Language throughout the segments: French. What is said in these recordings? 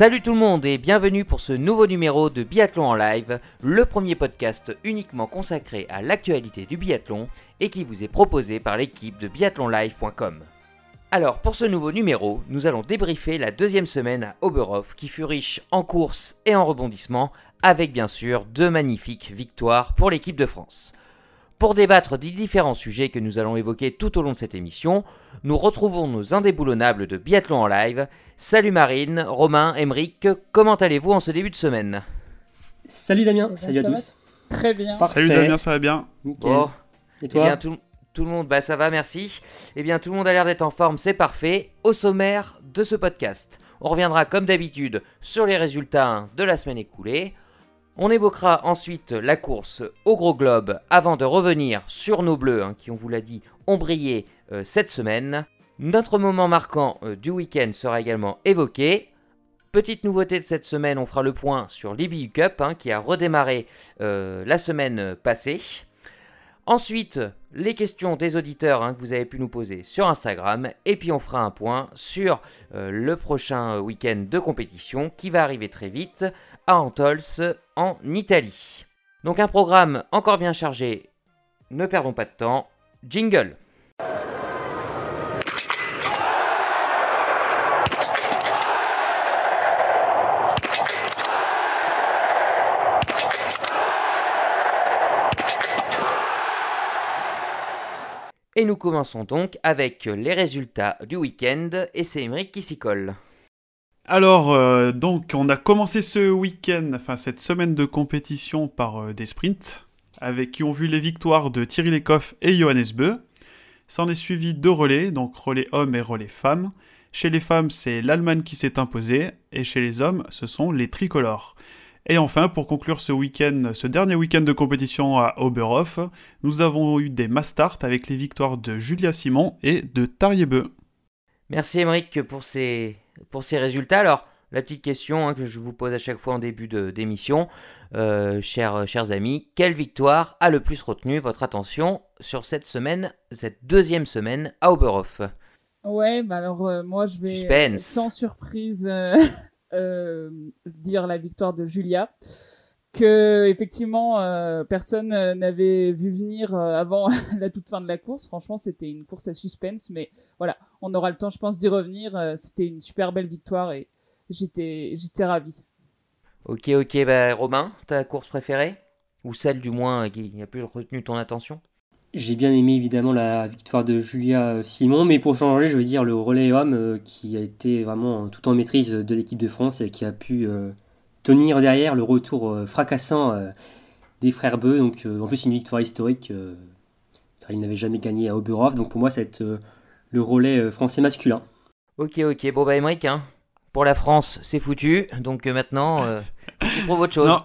Salut tout le monde et bienvenue pour ce nouveau numéro de Biathlon en live, le premier podcast uniquement consacré à l'actualité du biathlon et qui vous est proposé par l'équipe de biathlonlive.com. Alors pour ce nouveau numéro, nous allons débriefer la deuxième semaine à Oberhof qui fut riche en courses et en rebondissements avec bien sûr deux magnifiques victoires pour l'équipe de France. Pour débattre des différents sujets que nous allons évoquer tout au long de cette émission, nous retrouvons nos indéboulonnables de biathlon en live. Salut Marine, Romain, Emeric, comment allez-vous en ce début de semaine? Salut Damien, Eh ben, salut à ça va tous. Très bien. Parfait. Salut Damien, ça va bien? Nickel. Bon, Et eh toi bien tout, tout le monde, bah ça va, merci. Eh bien tout le monde a l'air d'être en forme, c'est parfait. Au sommaire de ce podcast, on reviendra comme d'habitude sur les résultats de la semaine écoulée. On évoquera ensuite la course au gros globe avant de revenir sur nos bleus hein, qui, on vous l'a dit, ont brillé euh, cette semaine. Notre moment marquant euh, du week-end sera également évoqué. Petite nouveauté de cette semaine, on fera le point sur l'IBU Cup hein, qui a redémarré euh, la semaine passée. Ensuite, les questions des auditeurs hein, que vous avez pu nous poser sur Instagram. Et puis on fera un point sur le prochain week-end de compétition qui va arriver très vite à Antols en Italie. Donc un programme encore bien chargé. Ne perdons pas de temps. Jingle. Et nous commençons donc avec les résultats du week-end et c'est Émeric qui s'y colle. Alors, euh, donc, on a commencé ce week-end, enfin cette semaine de compétition par euh, des sprints, avec qui ont vu les victoires de Thierry Lecoff et Johannes Beu. S'en est suivi deux relais, donc relais hommes et relais femmes. Chez les femmes, c'est l'Allemagne qui s'est imposée, et chez les hommes, ce sont les tricolores. Et enfin, pour conclure ce week-end, ce dernier week-end de compétition à Oberhof, nous avons eu des mastart avec les victoires de Julia Simon et de Tarjei Beu. Merci Émeric pour ces, pour ces résultats. Alors, la petite question hein, que je vous pose à chaque fois en début d'émission, euh, chers, chers amis, quelle victoire a le plus retenu votre attention sur cette semaine, cette deuxième semaine à Oberhof? Ouais, bah alors euh, moi je vais euh, sans surprise dire la victoire de Julia que effectivement euh, personne euh, n'avait vu venir euh, avant la toute fin de la course. Franchement, c'était une course à suspense, mais voilà, on aura le temps, je pense, d'y revenir. Euh, c'était une super belle victoire et j'étais j'étais ravi. Ok, ok, bah, Romain, ta course préférée? Ou celle du moins qui a plus retenu ton attention? J'ai bien aimé évidemment la victoire de Julia euh, Simon, mais pour changer, je veux dire le relais homme euh, qui a été vraiment euh, tout en maîtrise de l'équipe de France et qui a pu euh, tenir derrière le retour euh, fracassant euh, des frères Beu. Donc euh, en plus une victoire historique euh, car ils n'avaient jamais gagné à Oberhof. Donc pour moi, euh, le relais euh, français masculin. Ok, ok, bon bah Émeric, hein, pour la France, c'est foutu, donc euh, maintenant, euh, tu trouves autre chose. Non.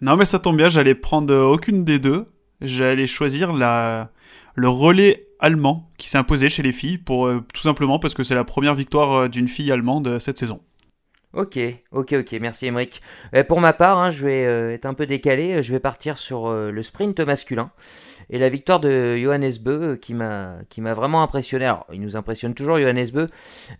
non, mais ça tombe bien, j'allais prendre euh, aucune des deux. J'allais choisir la... le relais allemand qui s'est imposé chez les filles, pour, euh, tout simplement parce que c'est la première victoire d'une fille allemande cette saison. Ok, ok, ok, merci Emeric. Euh, pour ma part, hein, je vais euh, être un peu décalé, je vais partir sur euh, le sprint masculin et la victoire de Johannes Beu euh, qui m'a vraiment impressionné. Alors, il nous impressionne toujours Johannes Beu,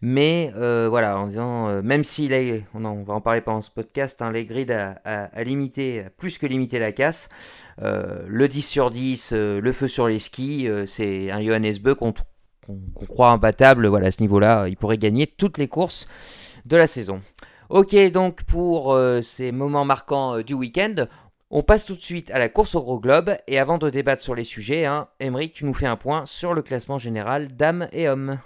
mais euh, voilà, en disant euh, même s'il a, on, va en parler pendant ce podcast, hein, les grids a, limité, plus que limité la casse. Le 10 sur 10, euh, le feu sur les skis, c'est un Johannes Beu qu'on croit imbattable. Voilà, à ce niveau-là, il pourrait gagner toutes les courses de la saison. Ok, donc pour ces moments marquants du week-end, on passe tout de suite à la course au gros globe. Et avant de débattre sur les sujets, hein, Emeric, tu nous fais un point sur le classement général dames et hommes.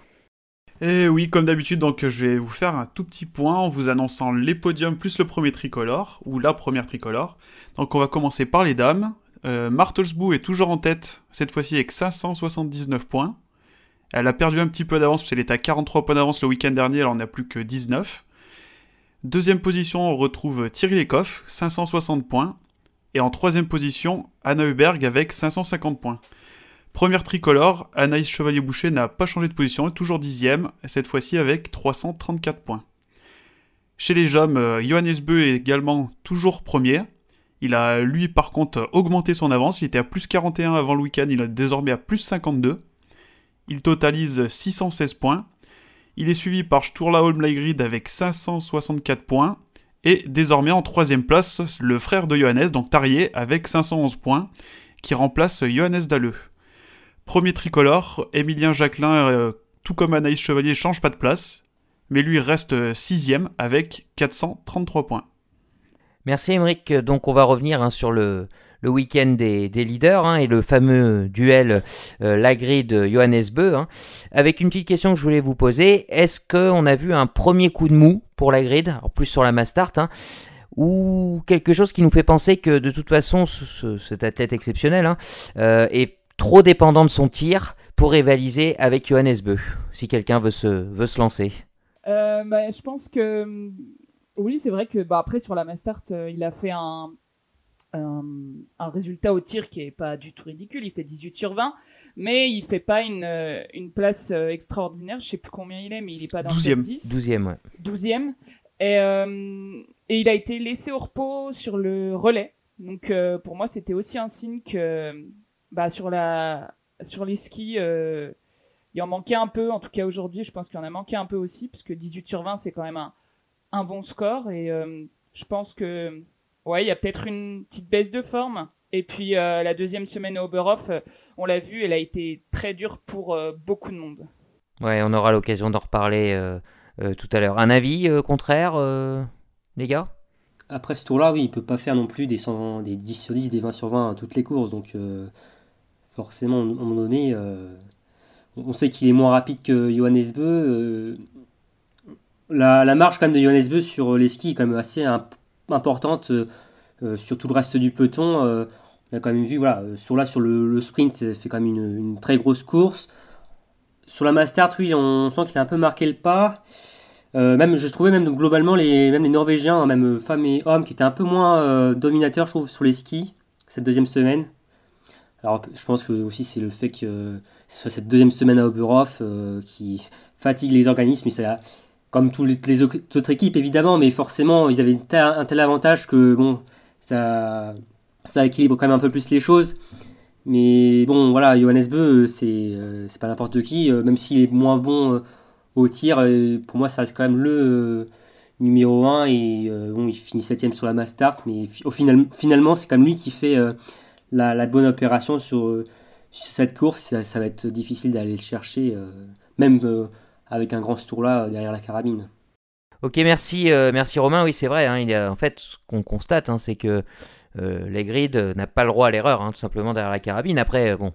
Et oui, comme d'habitude, donc je vais vous faire un tout petit point en vous annonçant les podiums plus le premier tricolore, ou la première tricolore. Donc on va commencer par les dames. Euh, Martelsbou est toujours en tête, cette fois-ci avec 579 points. Elle a perdu un petit peu d'avance, parce qu'elle était à 43 points d'avance le week-end dernier, elle en a plus que 19. Deuxième position, on retrouve Thierry Lecoff, 560 points. Et en troisième position, Anna Huberg avec 550 points. Première tricolore, Anaïs Chevalier-Boucher n'a pas changé de position, est toujours dixième, cette fois-ci avec 334 points. Chez les hommes, euh, Johannes Beu est également toujours premier. Il a, lui, par contre, augmenté son avance. Il était à plus 41 avant le week-end, il est désormais à plus 52. Il totalise 616 points. Il est suivi par Sturla Holmleigrid avec 564 points. Et désormais en troisième place, le frère de Johannes, donc Tarier, avec 511 points, qui remplace Johannes Dalleux. Premier tricolore, Émilien Jacquelin, euh, tout comme Anaïs Chevalier, change pas de place, mais lui reste sixième avec 433 points. Merci Émeric. Donc on va revenir hein, sur le, week-end des, leaders hein, et le fameux duel euh, Lagrid-Johannes Beu. Hein. Avec une petite question que je voulais vous poser, est-ce qu'on a vu un premier coup de mou pour Lagrid, en plus sur la Mastart, hein, ou quelque chose qui nous fait penser que de toute façon cet athlète exceptionnel hein, euh, est trop dépendant de son tir pour rivaliser avec Johannes Beu, si quelqu'un veut se, veut se lancer. Euh, bah, Je pense que oui, c'est vrai que bah, après sur la Mastart, euh, il a fait un, un, résultat au tir qui est pas du tout ridicule. Il fait 18 sur 20, mais il fait pas une, euh, une place euh, extraordinaire. Je sais plus combien il est, mais il est pas dans 12e. le 10. 12e, ouais. 12e. Et, euh, et il a été laissé au repos sur le relais. Donc pour moi, c'était aussi un signe que bah, sur, la, sur les skis, il en manquait un peu. En tout cas aujourd'hui, je pense qu'il en a manqué un peu aussi, parce que 18 sur 20, c'est quand même un, un bon score. Et je pense que ouais, il y a peut-être une petite baisse de forme. Et puis euh, la deuxième semaine au Oberhof, euh, on l'a vu, elle a été très dure pour euh, beaucoup de monde. Ouais, on aura l'occasion d'en reparler tout à l'heure. Un avis contraire, les gars? Après ce tour-là, oui, il peut pas faire non plus des, des 10 sur 10, des 20 sur 20 à toutes les courses. Donc forcément, à un moment donné, on sait qu'il est moins rapide que Johannes Beu. La, la, marche quand même de Johannes Beu sur les skis est quand même assez importante euh, euh, sur tout le reste du peloton. Euh, on a quand même vu, voilà, sur là, sur le, sprint, fait quand même une, très grosse course. Sur la Mastart, oui, on sent qu'il a un peu marqué le pas. même, je trouvais même globalement les, même les Norvégiens, même femmes et hommes, qui étaient un peu moins dominateurs, je trouve, sur les skis cette deuxième semaine. Alors, je pense que aussi c'est le fait que ce soit cette deuxième semaine à Oberhof qui fatigue les organismes, et ça, comme toutes les autres équipes évidemment, mais forcément ils avaient un tel avantage que bon, ça, ça équilibre quand même un peu plus les choses. Mais bon, voilà, Johannes Beu, c'est euh, c'est pas n'importe qui, euh, même s'il est moins bon euh, au tir, pour moi ça reste quand même le numéro 1 et bon, il finit 7ème sur la Mastart, mais au final, finalement c'est quand même lui qui fait la, la, bonne opération sur, cette course. Ça, ça, va être difficile d'aller le chercher, même avec un grand ce tour-là euh, derrière la carabine. Ok, merci, euh, merci Romain. Oui, c'est vrai. Hein, il a, en fait, ce qu'on constate, hein, c'est que euh, les grids n'a pas le droit à l'erreur, hein, tout simplement derrière la carabine. Après, bon,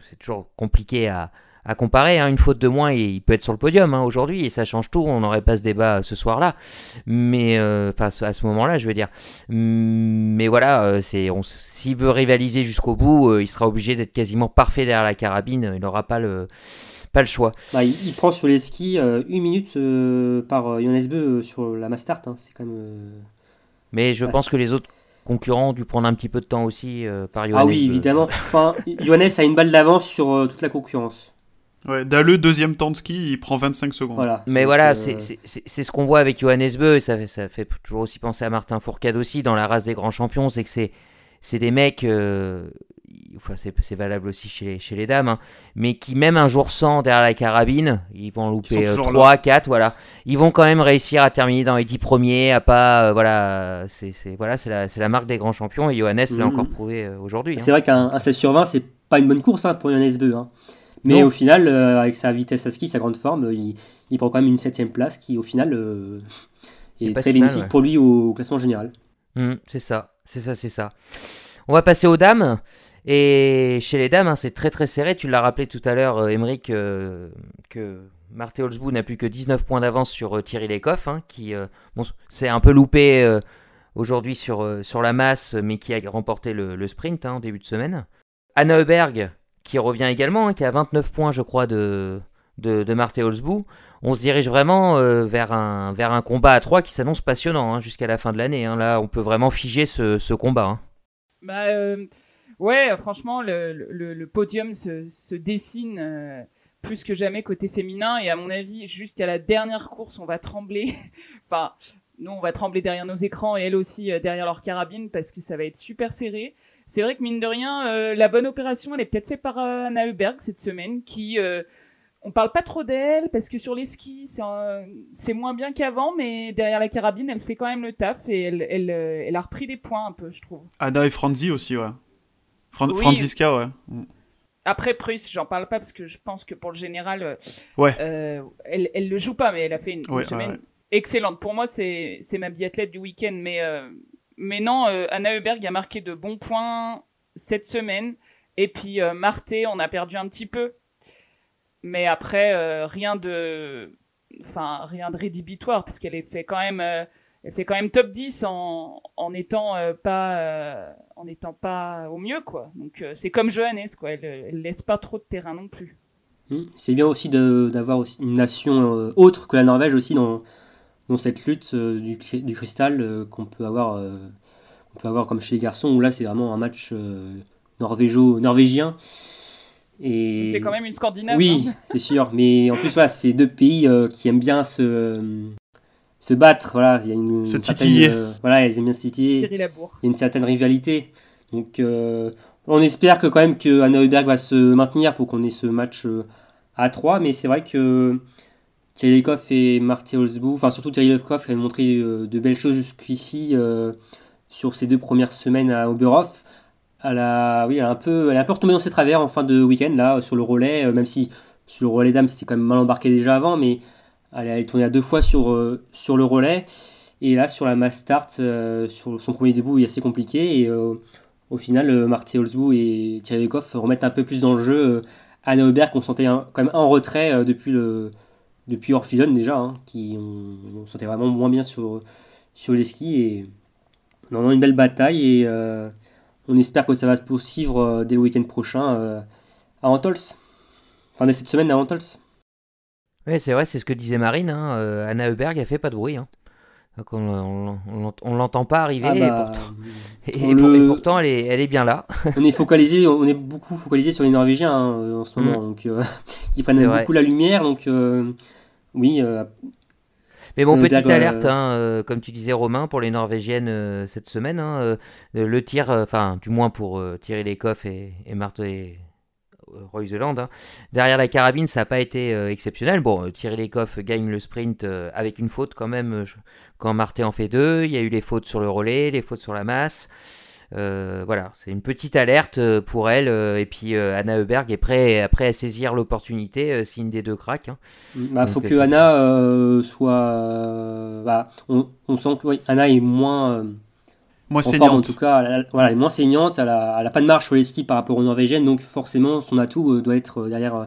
c'est toujours compliqué à, à comparer. Une faute de moins, il, peut être sur le podium aujourd'hui et ça change tout. On n'aurait pas ce débat ce soir-là, mais enfin à ce moment-là, je veux dire. Mais voilà, c'est s'il veut rivaliser jusqu'au bout, il sera obligé d'être quasiment parfait derrière la carabine. Il n'aura pas le pas le choix. Bah, il, prend sur les skis euh, une minute euh, par euh, Johannes Beu sur la Mastart. Hein. c'est quand même. Mais je pense que les autres concurrents ont dû prendre un petit peu de temps aussi par Johannes. Ah oui, évidemment. Enfin, Johannes a une balle d'avance sur toute la concurrence. Ouais, le deuxième temps de ski, il prend 25 secondes. Voilà. Mais voilà, c'est ce qu'on voit avec Johannes Beu, ça, fait, ça fait toujours aussi penser à Martin Fourcade aussi dans la race des grands champions, c'est que c'est des mecs, enfin c'est valable aussi chez les, chez les dames, hein, mais qui même un jour sans derrière la carabine, ils vont louper 3, euh, 4, voilà. Ils vont quand même réussir à terminer dans les 10 premiers, à pas, euh, voilà, c'est voilà, la, la marque des grands champions et Johannes l'a mmh. encore prouvé euh, aujourd'hui. C'est hein. vrai qu'un 16 sur 20, c'est pas une bonne course hein, pour Johannes Beu. Mais au final, avec sa vitesse à ski, sa grande forme, il, il prend quand même une 7 place qui au final est, très bénéfique pour lui au, classement général. Mmh, c'est ça, c'est ça, c'est ça. On va passer aux dames. Et chez les dames, hein, c'est très très serré. Tu l'as rappelé tout à l'heure, euh, euh que Marthe Holzbou n'a plus que 19 points d'avance sur euh, Thierry Lecoff, hein, qui euh, bon, s'est un peu loupé aujourd'hui sur, sur la masse, mais qui a remporté le, sprint hein, en début de semaine. Anna Heuberg, qui revient également, qui a 29 points, je crois, de, de, de Marthe Holzbou. On se dirige vraiment vers, un, vers un combat à 3 qui s'annonce passionnant jusqu'à la fin de l'année. Là, on peut vraiment figer ce, ce combat. Bah, Ouais, franchement, le, podium se, dessine euh, plus que jamais côté féminin. Et à mon avis, jusqu'à la dernière course, on va trembler. enfin, nous, on va trembler derrière nos écrans et elles aussi euh, derrière leur carabine parce que ça va être super serré. C'est vrai que mine de rien, euh, la bonne opération, elle est peut-être faite par Anna Heuberg cette semaine qui on parle pas trop d'elle parce que sur les skis, c'est moins bien qu'avant, mais derrière la carabine, elle fait quand même le taf et elle a repris des points un peu, je trouve. Ada et Franzi aussi, ouais. Franziska, ouais. Après Prusse, j'en parle pas parce que je pense que pour le général, euh, ouais. Euh, elle, elle le joue pas, mais elle a fait une, semaine excellente. Pour moi, c'est ma biathlète du week-end, mais euh, mais non, Anna Heuberg a marqué de bons points cette semaine. Et puis Marthe, on a perdu un petit peu, mais après rien de, enfin rien de rédhibitoire parce qu'elle est fait quand même elle fait quand même top 10 en, en étant euh, pas euh, en étant pas au mieux quoi. Donc euh, c'est comme Johannes quoi, elle, elle, laisse pas trop de terrain non plus. Hmm. C'est bien aussi d'avoir une nation autre que la Norvège aussi dans, dans cette lutte du, du, cristal qu'on peut avoir on peut avoir comme chez les garçons où là c'est vraiment un match norvégien. Et... C'est quand même une Scandinave. Oui, hein. c'est sûr. Mais en plus, voilà, c'est deux pays qui aiment bien se, se battre. Voilà, il y a une, se titiller. Euh, voilà, ils aiment bien se titiller. Il y a une certaine rivalité. Donc, euh, on espère que quand même que Anna Heuberg va se maintenir pour qu'on ait ce match euh, à 3. Mais c'est vrai que Thierry Lecoff et Marty Holzbou, enfin surtout Thierry Lecoff, a montré de belles choses jusqu'ici sur ces deux premières semaines à Oberhof. Elle a, oui, elle a un peu, elle a un peu retombé dans ses travers en fin de week-end là sur le relais, même si sur le relais dames c'était quand même mal embarqué déjà avant, mais elle est tournée à deux fois sur, euh, sur le relais. Et là, sur la mass start, euh, sur son premier debout, il est assez compliqué. Et euh, au final, Marty Holzbou et Thierry Lecoff remettent un peu plus dans le jeu Anna Aubert, qu'on sentait quand même en retrait depuis, le, depuis Orphidon déjà, hein, qui on, sentait vraiment moins bien sur, sur les skis. Et non, une belle bataille. Et on espère que ça va se poursuivre dès le week-end prochain à Antols. Enfin, dès cette semaine à Antols. Oui, c'est vrai, c'est ce que disait Marine. Hein, euh, Anna Heuberg, elle fait pas de bruit. Hein. on, on, l'entend pas arriver, ah bah, et, pourtant, elle, est, elle est bien là. on est focalisé, on est beaucoup focalisé sur les Norvégiens hein, en ce moment, mm. donc euh, qui prennent beaucoup la lumière. Donc euh, oui. mais bon, petite alerte, hein, comme tu disais Romain, pour les Norvégiennes cette semaine, le tir, enfin du moins pour tirer les coffres et, et Marthe et Royseland. Hein. Derrière la carabine, ça n'a pas été euh, exceptionnel. Bon, euh, Thierry Lecoff gagne le sprint euh, avec une faute quand même quand Marté en fait deux. Il y a eu les fautes sur le relais, les fautes sur la masse. voilà, c'est une petite alerte pour elle. et puis Anna Heuberg est prêt, après à saisir l'opportunité si une des deux craque. Il hein. bah, faut que Anna soit. Bah, on, on, sent que Anna est moins Moins saignante. en tout cas, elle, voilà, elle est moins saignante, elle a, pas de marche sur les skis par rapport aux Norvégiennes, donc forcément son atout euh, doit être euh, derrière euh,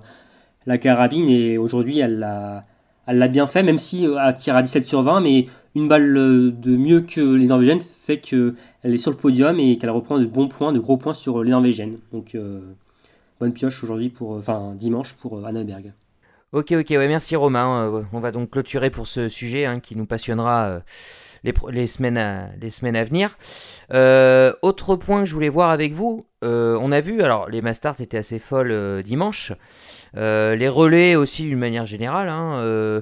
la carabine, et aujourd'hui elle l'a elle l'a bien fait, même si elle tire à 17 sur 20, mais une balle de mieux que les Norvégiennes fait qu'elle est sur le podium et qu'elle reprend de bons points, de gros points sur les Norvégiennes. Donc bonne pioche aujourd'hui, pour, enfin dimanche pour Anna Berg. Ok, ok, ouais, merci Romain. on va donc clôturer pour ce sujet hein, qui nous passionnera les, semaines, à, les semaines à venir. Euh, autre point que je voulais voir avec vous, euh, on a vu, alors les Mastart étaient assez folles euh, dimanche, les relais aussi d'une manière générale. Hein,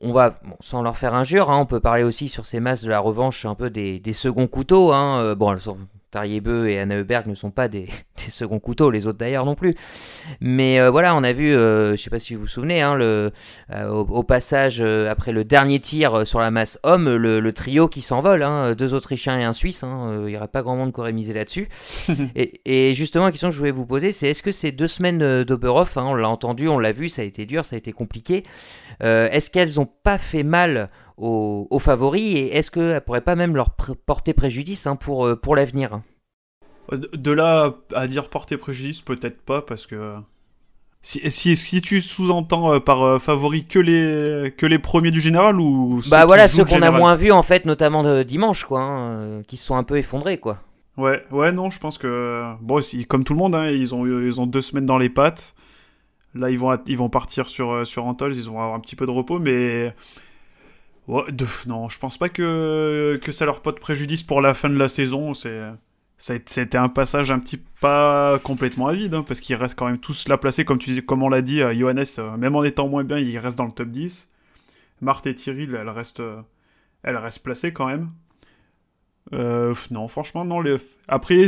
on, va, sans leur faire injure, hein, on peut parler aussi sur ces masses de la revanche un peu des, des seconds couteaux. Hein, bon, elles sont Tariebeu et Anna Heuberg ne sont pas des, seconds couteaux, les autres d'ailleurs non plus. Mais euh, voilà, on a vu, euh, je ne sais pas si vous vous souvenez, hein, le, euh, au, passage, après le dernier tir sur la masse homme, le, trio qui s'envole, hein, deux Autrichiens et un Suisse, hein, il n'y aurait pas grand monde qui aurait misé là-dessus. et, justement, la question que je voulais vous poser, c'est est-ce que ces deux semaines d'Oberhof, on l'a entendu, on l'a vu, ça a été dur, ça a été compliqué, est-ce qu'elles n'ont pas fait mal aux, favoris et est-ce qu'elle pourrait pas même leur porter préjudice hein, pour, euh, pour l'avenir? De là à dire porter préjudice, peut-être pas, parce que si, si, si, tu sous-entends euh, par euh, favori que les, que les premiers du général ou Bah voilà, ceux qu'on a moins vus en fait, notamment de dimanche, quoi, hein, qui se sont un peu effondrés, quoi. Ouais, ouais, non, je pense que. Bon, comme tout le monde, hein, ils, ont, ils ont deux semaines dans les pattes. Là, ils vont, ils vont partir sur, sur Antols, ils vont avoir un petit peu de repos, mais non, je pense pas que, que ça leur porte préjudice pour la fin de la saison. C'était un passage un petit pas complètement avide, hein, parce qu'ils restent quand même tous là placés, comme, tu, comme on l'a dit, euh, Johannes, euh, même en étant moins bien, il reste dans le top 10. Marthe et Thierry, elle reste, elle reste placée quand même. Euh, non, franchement, non. Les... Après,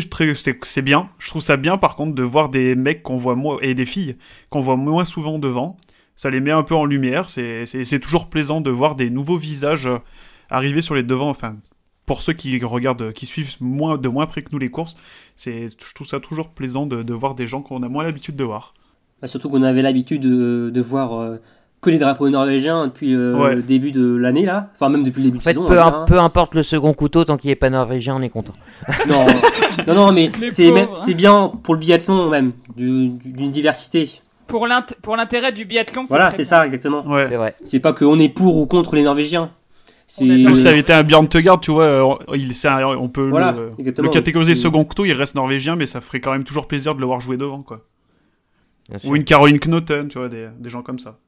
c'est bien. Je trouve ça bien, par contre, de voir des mecs qu'on voit moins, et des filles qu'on voit moins souvent devant. Ça les met un peu en lumière. C'est toujours plaisant de voir des nouveaux visages arriver sur les devants. Enfin, pour ceux qui regardent, qui suivent moins, de moins près que nous les courses, je trouve ça toujours plaisant de, voir des gens qu'on a moins l'habitude de voir. Bah, surtout qu'on avait l'habitude de, voir euh, que les drapeaux norvégiens depuis euh, le début de l'année là, enfin même depuis le début de saison. Peu, hein. peu importe le second couteau, tant qu'il n'est pas norvégien, on est content. non, non, non, mais c'est bien pour le biathlon même, d'une diversité. Pour l'intérêt du biathlon, Voilà, c'est ça, exactement. C'est vrai. C'est pas qu'on est pour ou contre les Norvégiens. Si ça avait été un Björn Tegard, tu vois, euh, il, on peut le, catégoriser second couteau, il reste norvégien, mais ça ferait quand même toujours plaisir de le voir jouer devant, quoi. Ou une Caroline Knoten, tu vois, des, des, gens comme ça.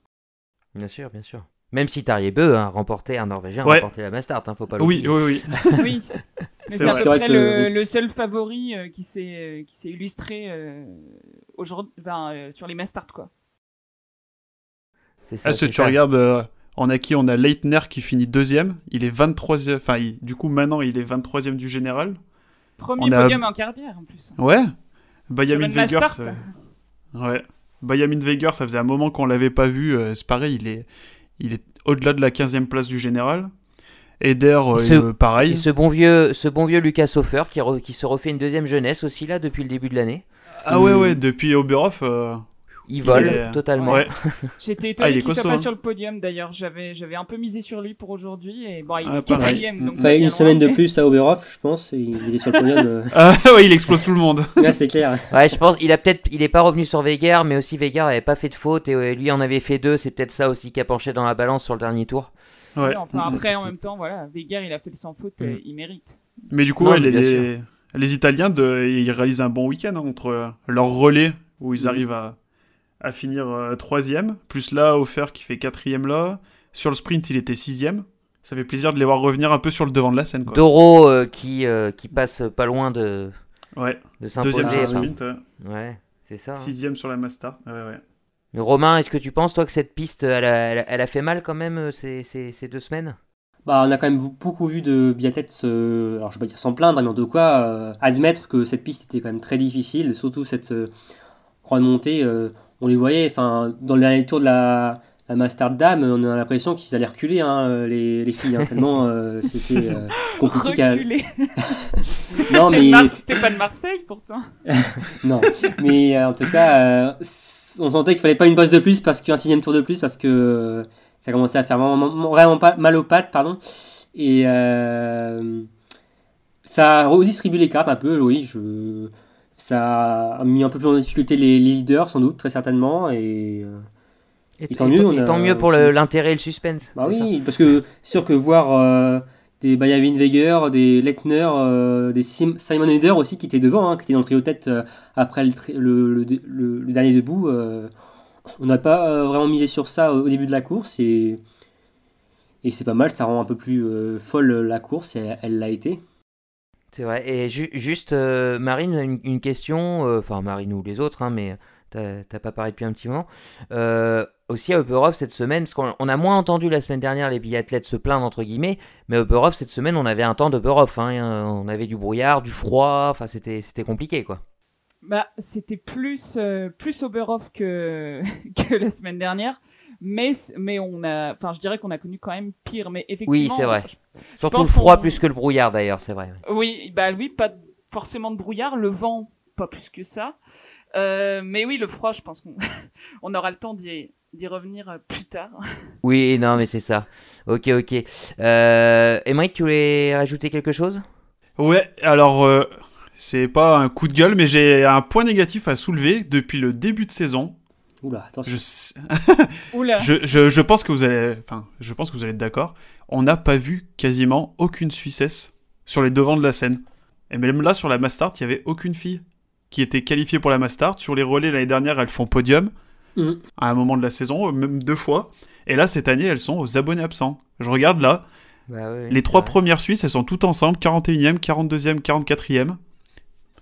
Bien sûr, bien sûr. Même si Tarjei Bö a remporté un Norvégien, a remporté la Mastart, hein, faut pas l'oublier. Oui, oui, oui. oui. Mais c'est à peu près le, seul favori euh, qui s'est euh, qui s'est illustré aujourd'hui, sur les Mastart, quoi. C'est ça. Est-ce que tu regardes on a qui? On a Leitner qui finit deuxième. Il est 23e. Enfin, du coup, maintenant, il est 23e du général. Premier podium en carrière, en plus. Ouais. Bayamin Vegers. Ouais. Bayamin Vegers, ça faisait un moment qu'on l'avait pas vu. Euh, c'est pareil, il est, il est au-delà de la 15e place du général. Eder, euh, pareil. Et ce bon vieux, ce bon vieux Lucas Hofer qui, qui, se refait une deuxième jeunesse aussi là depuis le début de l'année. Ah ouais, ouais, depuis Oberhof. Euh, il vole totalement. J'étais étonné ah, qu'il soit pas hein. sur le podium d'ailleurs. J'avais, j'avais un peu misé sur lui pour aujourd'hui et bon, il est ah, quatrième. Donc enfin, une semaine de plus à Oberhof, je pense. Il, est sur le podium. Euh. ah ouais, il explose tout le monde. ouais, c'est clair. Ouais, je pense. Il a peut-être, il est pas revenu sur Vegar, mais aussi Vegar avait pas fait de faute et lui en avait fait deux. C'est peut-être ça aussi qui a penché dans la balance sur le dernier tour. Ouais. enfin après, en même temps, voilà, Vegar il a fait le sans faute, mm. il mérite. Mais du coup, les, les, Italiens, de, ils réalisent un bon week-end hein, entre leur relais où ils mm. arrivent à à finir euh, troisième, plus là, Offert qui fait quatrième là. Sur le sprint, il était sixième. Ça fait plaisir de les voir revenir un peu sur le devant de la scène. Quoi. Doro euh, qui, euh, qui passe pas loin de, ouais. de s'imposer. Deuxième sur le sprint. Ouais, c'est ça. Hein. Sixième sur la. Ouais, ouais. Romain, est-ce que tu penses, toi, que cette piste, elle a, elle a, fait mal quand même ces, ces, ces, deux semaines? Bah, on a quand même beaucoup vu de biathlètes, alors je vais pas dire sans plaindre, mais en tout cas, admettre que cette piste était quand même très difficile, surtout cette croix de montée on les voyait, enfin, dans le dernier tour de la, la Master Dame, on a l'impression qu'ils allaient reculer, hein, les, les, filles, hein, tellement euh, c'était euh, compliqué. Reculer. non, mais t'es pas de Marseille pourtant. non, mais euh, en tout cas, on sentait qu'il fallait pas une bosse de plus parce qu'un sixième tour de plus parce que ça commençait à faire vraiment, vraiment pas, mal aux pattes, pardon. Et ça redistribue les cartes un peu, oui. Je ça a mis un peu plus en difficulté les, leaders, sans doute, très certainement. Et, euh, et, tant, mieux, tant mieux pour l'intérêt et le suspense. Bah oui, parce que sûr que voir euh, des Bayavin Weger, des Lettner, euh, des Simon Eder aussi qui étaient devant, hein, qui étaient dans le trio tête après le, le, le, dernier debout, on n'a pas vraiment misé sur ça au début de la course. Et, et c'est pas mal, ça rend un peu plus folle la course, et elle l'a été. C'est vrai. Et juste, euh, Marine, une, question, euh, enfin Marine ou les autres, hein, mais t'as pas parlé depuis un petit moment. Euh, aussi à Upper cette semaine, parce qu'on a moins entendu la semaine dernière les biathlètes se plaindre, entre guillemets, mais Upper cette semaine, on avait un temps de Off. Hein, on avait du brouillard, du froid, enfin c'était compliqué quoi. Bah, c'était plus, plus Oberhof que, que la semaine dernière mais mais on a enfin je dirais qu'on a connu quand même pire. Mais effectivement oui c'est vrai. surtout le froid plus que le brouillard d'ailleurs c'est vrai oui bah oui pas forcément de brouillard le vent pas plus que ça. Euh, mais oui le froid je pense qu'on on aura le temps d'y d'y revenir euh, plus tard. Oui non mais c'est ça. Ok ok. Euh, Emmerich tu voulais rajouter quelque chose? Ouais alors euh, c'est pas un coup de gueule mais j'ai un point négatif à soulever depuis le début de saison Oula, attention. Je... je, je, pense que vous allez, enfin, je pense que vous allez être d'accord. On n'a pas vu quasiment aucune Suissesse sur les devants de la scène. Et même là, sur la Mastart, il y avait aucune fille qui était qualifiée pour la Mastart. Sur les relais l'année dernière, elles font podium mm. à un moment de la saison, même deux fois. Et là, cette année, elles sont aux abonnés absents. Je regarde là. Bah les trois premières Suisses, elles sont toutes ensemble 41e, 42e, 44e.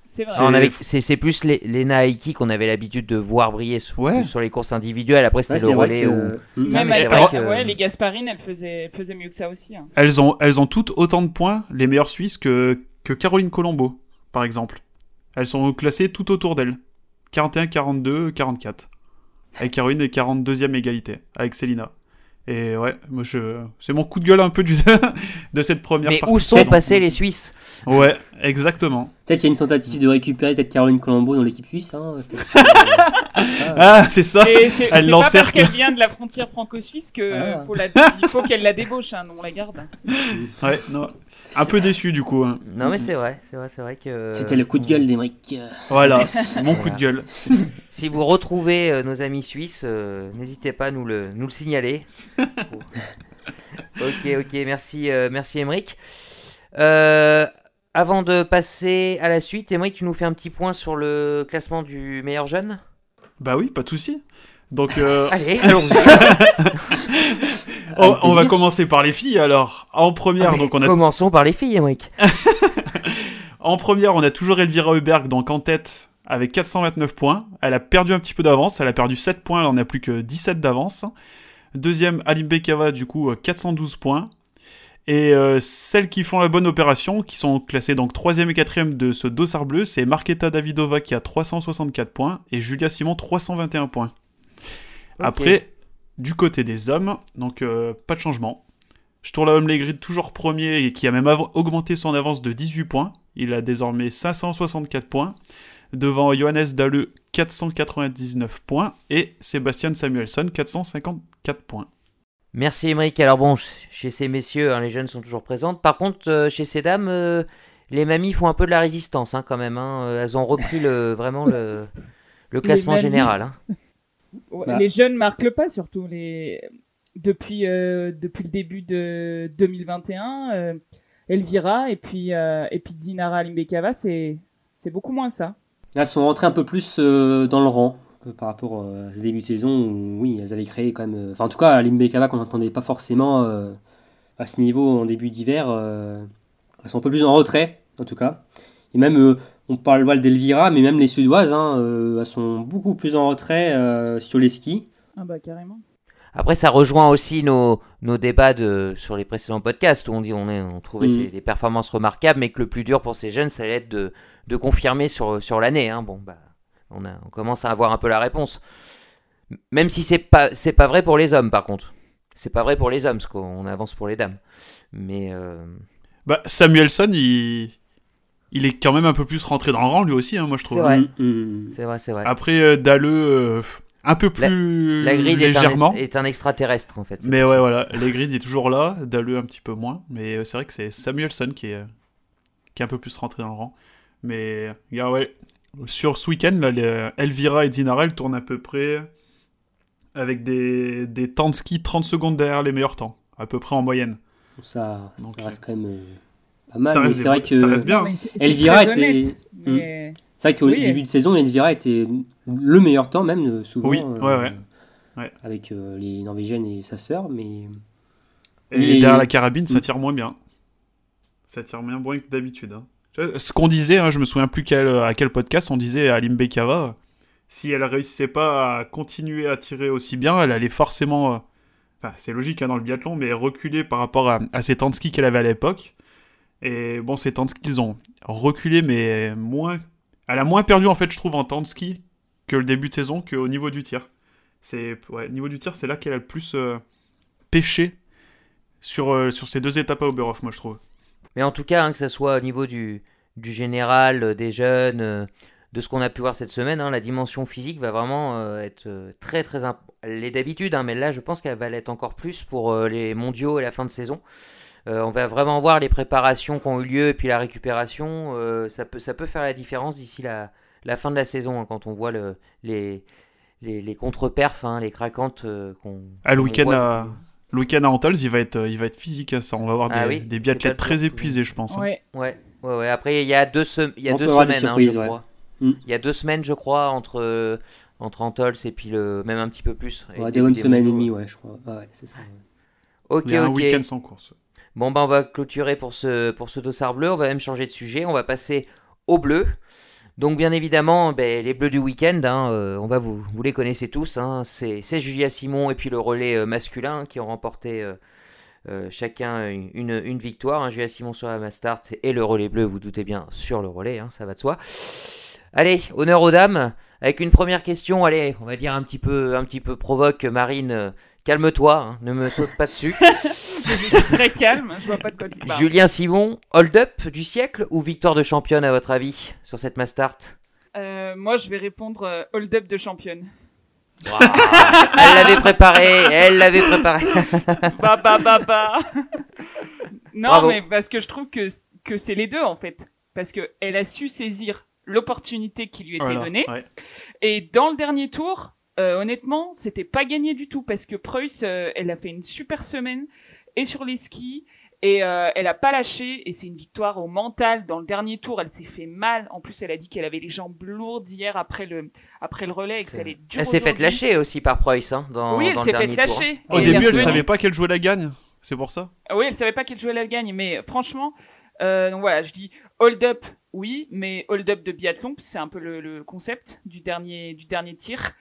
C'est vrai. Plus les, les Nike qu'on avait l'habitude de voir briller sur, Ouais. sur les courses individuelles. Après, Ouais, c'était le vrai relais que-. Non, Même vrai que- ouais, les Gasparines, elles faisaient, elles faisaient mieux que ça aussi. hein. Elles ont, elles ont toutes autant de points, les meilleures Suisses, que, que Caroline Colombo, par exemple. Elles sont classées tout autour d'elle. 41, 42, 44. Avec Caroline et 42e égalité, avec Célina. Et ouais, moi je... c'est mon coup de gueule un peu du... de cette première Mais partie où sont passés les Suisses? Ouais, exactement. Peut-être il y a une tentative de récupérer peut-être Caroline Colombo dans l'équipe suisse. Hein, Ah, c'est ça Et c'est Elle c'est pas l'encercle. parce qu'elle vient de la frontière franco-suisse que Ah. faut la, il faut qu'elle la débauche, hein, non, on la garde. Ouais, non. Un peu déçu du coup. hein. Non, mais c'est vrai, c'est vrai, c'est vrai que. C'était le coup de gueule d'Emeric. Voilà, mon coup de gueule. Si vous retrouvez euh, nos amis suisses, euh, n'hésitez pas à nous le, nous le signaler. ok, ok, merci, euh, merci Emeric. Euh, avant de passer à la suite, Emeric, tu nous fais un petit point sur le classement du meilleur jeune? Bah oui, pas de souci. Donc, euh, Allez, allons-y. on, va commencer par les filles alors. En première, donc on a Commençons par les filles. En première, on a toujours Elvira Heuberg donc en tête avec 429 points. Elle a perdu un petit peu d'avance, elle a perdu 7 points, elle en a plus que 17 d'avance. Deuxième, Alim Bekava, du coup, euh, 412 points. Et euh, celles qui font la bonne opération, qui sont classées donc 3 et 4 de ce dossard bleu, c'est Marketa Davidova qui a 364 points et Julia Simon 321 points. Après, du côté des hommes, donc euh, pas de changement. Sturla Legrid toujours premier et qui a même av- augmenté son avance de 18 points. Il a désormais 564 points. Devant Johannes Dalle 499 points et Sébastien Samuelson 454 points. Merci Emeric. Alors bon, ch- chez ces messieurs, hein, les jeunes sont toujours présentes. Par contre, euh, chez ces dames, euh, les mamies font un peu de la résistance hein, quand même. hein. Elles ont repris le, vraiment le, le classement général. Bah. Les jeunes marquent le pas surtout. Les... Depuis, euh, depuis le début de 2021, euh, Elvira et puis, euh, et puis Dinara Limbekava, c'est beaucoup moins ça. Elles sont rentrées un peu plus euh, dans le rang que par rapport à ce début de saison où, oui, elles avaient créé quand même. Enfin, en tout cas, Limbekava, qu'on n'entendait pas forcément à ce niveau en début d'hiver, elles sont un peu plus en retrait, en tout cas. Et même, on parle voilà, d'Elvira, mais même les Suédoises, hein, euh, elles sont beaucoup plus en retrait euh, sur les skis. Ah bah carrément. Après, ça rejoint aussi nos, nos débats de, sur les précédents podcasts où on dit on, est, on trouvait ces- des performances remarquables, mais que le plus dur pour ces jeunes, ça allait être de, de confirmer sur, sur l'année. hein. Bon, bah, on, a, on commence à avoir un peu la réponse. Même si c'est pas, c'est pas vrai pour les hommes, par contre. C'est pas vrai pour les hommes, parce qu'on avance pour les dames. Mais euh, Bah, Samuelson, il... il est quand même un peu plus rentré dans le rang lui aussi, hein, moi je trouve. C'est vrai. Mm, mm. c'est vrai, c'est vrai. Après, euh, euh, un peu plus La grille est un, légèrement. est un extraterrestre, en fait. Mais ouais, ça. voilà, les grilles est toujours là, Dalle un petit peu moins, mais euh, c'est vrai que c'est Samuelson qui est, qui est un peu plus rentré dans le rang. Mais, regarde, ouais, sur ce week-end, Elvira et Dinara, elles tournent à peu près avec des, des temps de ski 30 secondes derrière les meilleurs temps, à peu près en moyenne. Ça, ça Donc, reste quand même euh, pas mal. ça, mais reste c'est vrai que ça reste bien. Elvira était- mais- C'est vrai qu'au Oui. début de saison, Elvira était le meilleur temps, même euh, souvent. Oui, euh, ouais, ouais. Ouais. Avec euh, les Norvégiennes et sa sœur, mais. Et Mais- derrière la carabine, ça Mm. tire moins bien. Ça tire moins bien que d'habitude. hein. Ce qu'on disait, hein, je me souviens plus quel, à quel podcast, on disait à Limbekava, si elle réussissait pas à continuer à tirer aussi bien, elle allait forcément, enfin c'est logique hein, dans le biathlon, mais reculer par rapport à, à ses temps de ski qu'elle avait à l'époque. Et bon, ses temps de ils ont reculé, mais moins... Elle a moins perdu, en fait, je trouve, en temps de ski que le début de saison, qu'au niveau du tir. C'est niveau du tir, c'est là qu'elle a le plus euh, pêché sur, euh, sur ces deux étapes à Oberhof, moi je trouve. Mais en tout cas, hein, que ce soit au niveau du, du général, euh, des jeunes, de ce qu'on a pu voir cette semaine, hein, la dimension physique va vraiment être très très imp- Elle l'est d'habitude, hein, mais là je pense qu'elle va l'être encore plus pour les mondiaux et la fin de saison. Euh, on va vraiment voir les préparations qui ont eu lieu et puis la récupération. euh, ça, peut, ça peut faire la différence d'ici la, la fin de la saison hein, quand on voit le, les, les, les contre-perfs, hein, les craquantes euh, qu'on. Ah, le week-end à, le week-end à Antolz, il va être, il va être physique, hein, ça. On va avoir Ah des, oui, des c'est pas biathlètes le très épuisés, je pense. hein. Ouais. Ouais, ouais, ouais. Après, il y a deux, il y a deux semaines, hein, je ouais. crois. Mm. Il y a deux semaines, je crois, entre, entre Antols et puis le, même un petit peu plus. Ouais, le des bonnes semaines et demie, ouais, je crois. Ah ouais, c'est ça. ouais. Ok, Il y a un week-end sans course. Bon, ben, on va clôturer pour ce, pour ce dossard bleu. On va même changer de sujet. On va passer au bleu. Donc bien évidemment, ben, les Bleus du week-end, hein, euh, on va vous, vous les connaissez tous, hein, c'est Julia Simon et puis le relais euh, masculin qui ont remporté euh, chacun une, une victoire. Hein, Julia Simon sur la Mastart et le relais bleu, vous doutez bien, sur le relais, ça va de soi. Allez, honneur aux dames, avec une première question, allez, on va dire un petit peu, un petit peu provoque, Marine, calme-toi, ne me saute pas dessus. je suis très calme, je vois pas de quoi tu parles. Julien Simon, hold-up du siècle ou victoire de championne à votre avis sur cette Mastart euh, Moi je vais répondre euh, hold-up de championne. elle l'avait préparé, elle l'avait préparé. bah bah bah bah. non mais parce que je trouve que que c'est les deux en fait, parce que elle a su saisir l'opportunité qui lui était donnée. Et dans le dernier tour, euh, honnêtement, c'était pas gagné du tout parce que Preuss, euh, elle a fait une super semaine et sur les skis et euh, elle a pas lâché et c'est une victoire au mental. Dans le dernier tour, elle s'est fait mal. En plus, elle a dit qu'elle avait les jambes lourdes hier après le après le relais et que ça allait dur. Elle s'est fait lâcher aussi par Preuss hein, dans, oui, elle s'est fait lâcher. Au début, elle savait pas qu'elle jouait la gagne. C'est pour ça. Oui, elle savait pas qu'elle jouait la gagne, mais franchement, euh, donc voilà, je dis hold up, oui, mais hold up de biathlon, c'est un peu le, le, concept du dernier du dernier tir.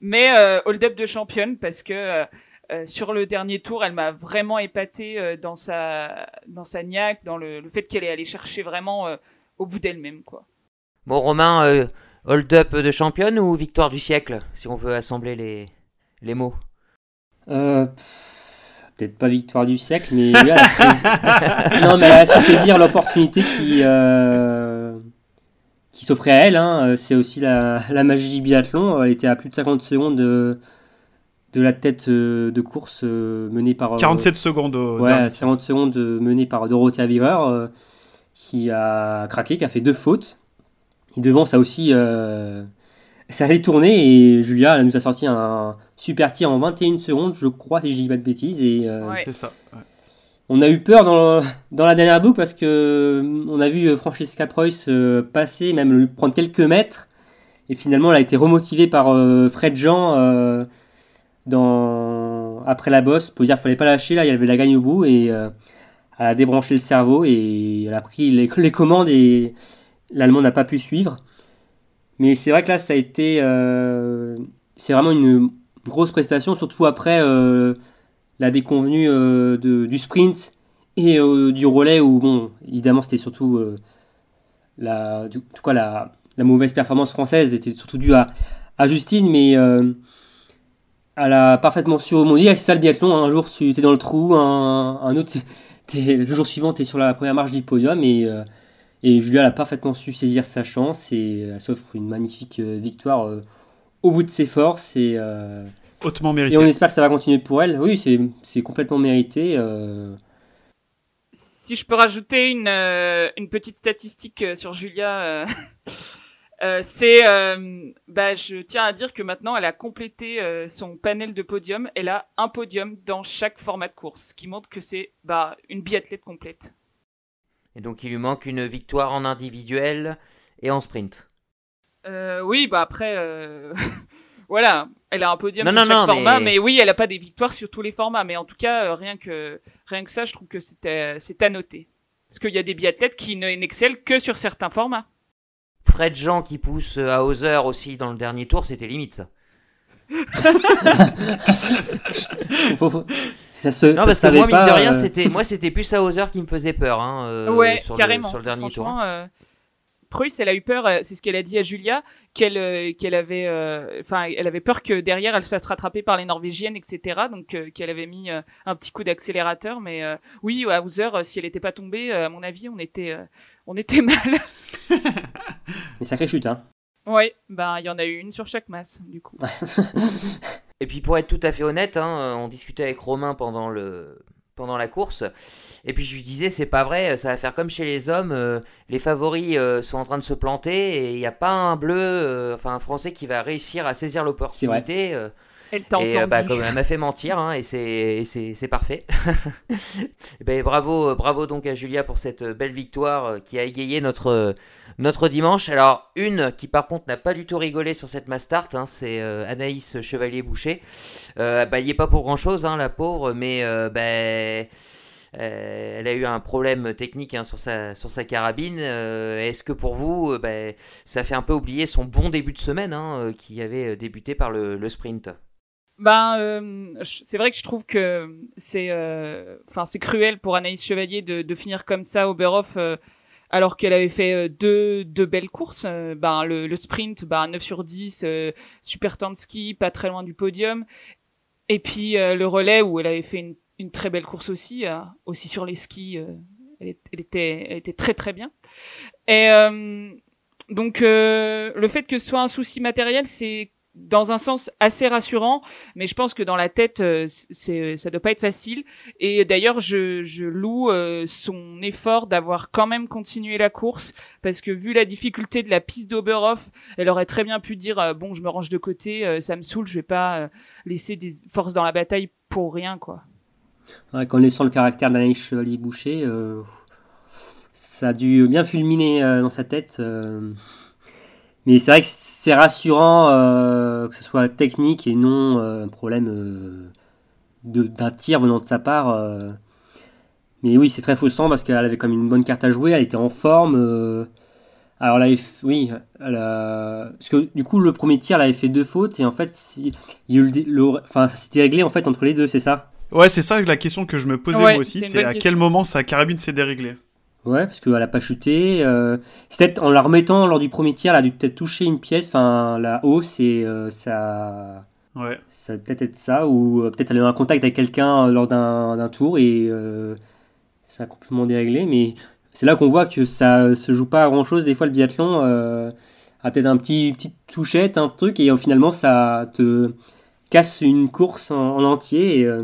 Mais euh, hold up de championne parce que euh, euh, sur le dernier tour, elle m'a vraiment épaté euh, dans sa dans sa niaque, dans le, le fait qu'elle est allée chercher vraiment euh, au bout d'elle-même, quoi. Bon, Romain, hold-up de championne ou victoire du siècle, si on veut assembler les les mots? Peut-être pas victoire du siècle, mais elle a non, mais elle a su saisir l'opportunité qui qui s'offrait à elle. Hein. C'est aussi la, la, magie du biathlon. Elle était à plus de 50 secondes de, la tête euh, de course euh, menée par. 47 euh, secondes. ouais, 40 secondes menée par Dorothea Wierer qui a craqué, qui a fait deux fautes. Et devant, ça aussi, ça allait tourner et Julia elle nous a sorti un super tir en 21 secondes, je crois, si je dis pas de bêtises. Et, C'est ça. On a eu peur dans, dans la dernière boucle parce que on a vu Francesca Preuss passer, même lui prendre quelques mètres. Et finalement, elle a été remotivée par Fred Jean après la bosse pour dire qu'il fallait pas lâcher. Là, il y avait la gagne au bout et euh, elle a débranché le cerveau et elle a pris les, commandes et l'allemand n'a pas pu suivre. Mais c'est vrai que là, ça a été. Euh, c'est vraiment une grosse prestation, surtout après euh, la déconvenue du sprint et du relais où, bon, évidemment, c'était surtout. la, du, quoi, la, la, mauvaise performance française était surtout due à Justine, mais elle a parfaitement surmonté. C'est ça le biathlon. Hein. Un jour, tu es dans le trou, un, autre, le jour suivant, tu es sur la première marche du podium. Et, euh, et Julia a parfaitement su saisir sa chance et elle s'offre une magnifique euh, victoire euh, au bout de ses forces. Et, Hautement mérité. Et on espère que ça va continuer pour elle. Oui, c'est complètement mérité. Si je peux rajouter une, une petite statistique sur Julia. Euh, c'est, euh, bah, je tiens à dire que maintenant, elle a complété euh, son panel de podium. Elle a un podium dans chaque format de course, ce qui montre que c'est bah, une biathlète complète. Et donc, il lui manque une victoire en individuel et en sprint. oui, bah après, voilà, elle a un podium sur chaque format, mais... oui, elle a pas des victoires sur tous les formats. Mais en tout cas, rien que rien que ça, je trouve que c'est c'est à noter, parce qu'il y a des biathlètes qui n'excellent que sur certains formats. Fred Jean qui pousse à Hauser aussi dans le dernier tour, c'était limite ça. ça se, non, parce que moi, mine de rien, euh, c'était, moi, c'était plus à Hauser qui me faisait peur. Hein, euh, ouais, sur carrément. Le, sur le dernier tour. Euh, Prusse, elle a eu peur, c'est ce qu'elle a dit à Julia, qu'elle qu'elle avait, enfin, elle avait peur que derrière elle se fasse rattraper par les Norvégiennes, etc. Donc qu'elle avait mis un petit coup d'accélérateur. Mais oui, à Hauser, si elle n'était pas tombée, à mon avis, on était, on était mal. Mais sacrée chute, hein. Ouais, ben il y en a eu une sur chaque masse, du coup. Et puis pour être tout à fait honnête, hein, euh, on discutait avec Romain pendant le pendant la course. Et puis je lui disais, c'est pas vrai, ça va faire comme chez les hommes, euh, les favoris euh, sont en train de se planter et il n'y a pas un bleu, enfin un français qui va réussir à saisir l'opportunité. Elle t'a et bah, comme elle m'a fait mentir, hein, et c'est parfait. ben, bravo, bravo donc à Julia pour cette belle victoire qui a égayé notre, notre dimanche. Alors, une qui par contre n'a pas du tout rigolé sur cette Mastart, hein, c'est euh, Anaïs Chevalier-Boucher. Euh, bah, il n'y est pas pour grand chose, hein, la pauvre, mais euh, bah, elle a eu un problème technique hein, sur, sa, sur sa carabine. Est-ce que pour vous, ben, ça fait un peu oublier son bon début de semaine qui avait débuté par le, sprint? Ben, c'est vrai que je trouve que c'est, enfin, c'est cruel pour Anaïs Chevalier de, de finir comme ça au Berhoff alors qu'elle avait fait euh, deux, deux belles courses. Euh, ben, le, le sprint, ben, 9 sur 10, euh, super temps de ski, pas très loin du podium. Et puis le relais où elle avait fait une, une très belle course aussi, aussi sur les skis. Elle, elle, était, elle était très très bien. Et donc le fait que ce soit un souci matériel, c'est dans un sens assez rassurant, mais je pense que dans la tête, euh, c'est, ça doit pas être facile. Et d'ailleurs, je, loue euh, son effort d'avoir quand même continué la course, parce que vu la difficulté de la piste d'Oberhof, elle aurait très bien pu dire euh, bon, je me range de côté, ça me saoule, je vais pas laisser des forces dans la bataille pour rien, quoi. Connaissant le caractère d'Anaïs Chevalier-Boucher, ça a dû bien fulminer dans sa tête. Mais c'est vrai que rassurant euh, que ce soit technique et non euh, un problème euh, d'un tir venant de sa part. Mais oui, c'est très frustrant parce qu'elle avait comme une bonne carte à jouer, elle était en forme. Alors là, oui, parce que du coup, le premier tir, elle avait fait deux fautes et en fait, il y a eu le... enfin, c'était réglé en fait entre les deux, c'est ça? Ouais, c'est ça la question que je me posais moi aussi, c'est à quel moment sa carabine s'est déréglée? Ouais, parce qu'elle a pas chuté. Euh, c'est peut-être en la remettant lors du premier tir, elle a dû peut-être toucher une pièce, enfin la hausse, et euh, ça. Ouais. Ça peut peut-être être ça, ou euh, peut-être elle a eu un contact avec quelqu'un lors d'un tour et ça a complètement déréglé. Mais c'est là qu'on voit que ça se joue pas à grand chose. Des fois, le biathlon a peut-être un petit petite touchette, un truc, et finalement, ça te casse une course en, entier. Et,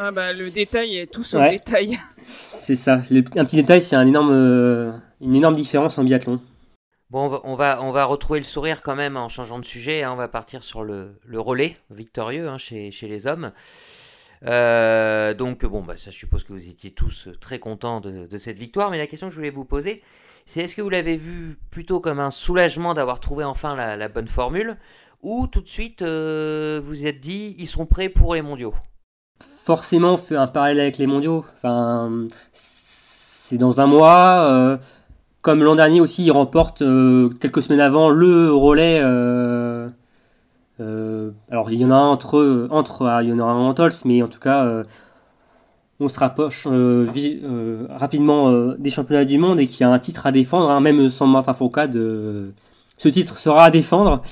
ah bah le détail est tout sur le détail. C'est ça. un petit détail, c'est euh, une énorme différence en biathlon. Bon, on va, on va, retrouver le sourire quand même en changeant de sujet. Hein. On va partir sur le, relais victorieux hein, chez, les hommes. Euh, donc, bon, bah, ça, je suppose que vous étiez tous très contents de, cette victoire. Mais la question que je voulais vous poser, c'est est-ce que vous l'avez vu plutôt comme un soulagement d'avoir trouvé enfin la, bonne formule ou tout de suite euh, vous êtes dit ils sont prêts pour les mondiaux? Forcément fait un parallèle avec les mondiaux. Enfin, c'est dans un mois. Euh, comme l'an dernier aussi, il remporte euh, quelques semaines avant le relais. Euh, alors il y en a un entre entre ah, il y en aura un en Tols, mais en tout cas on se rapproche rapidement des championnats du monde et qu'il y a un titre à défendre, hein, même sans Martin Fourcade, ce titre sera à défendre.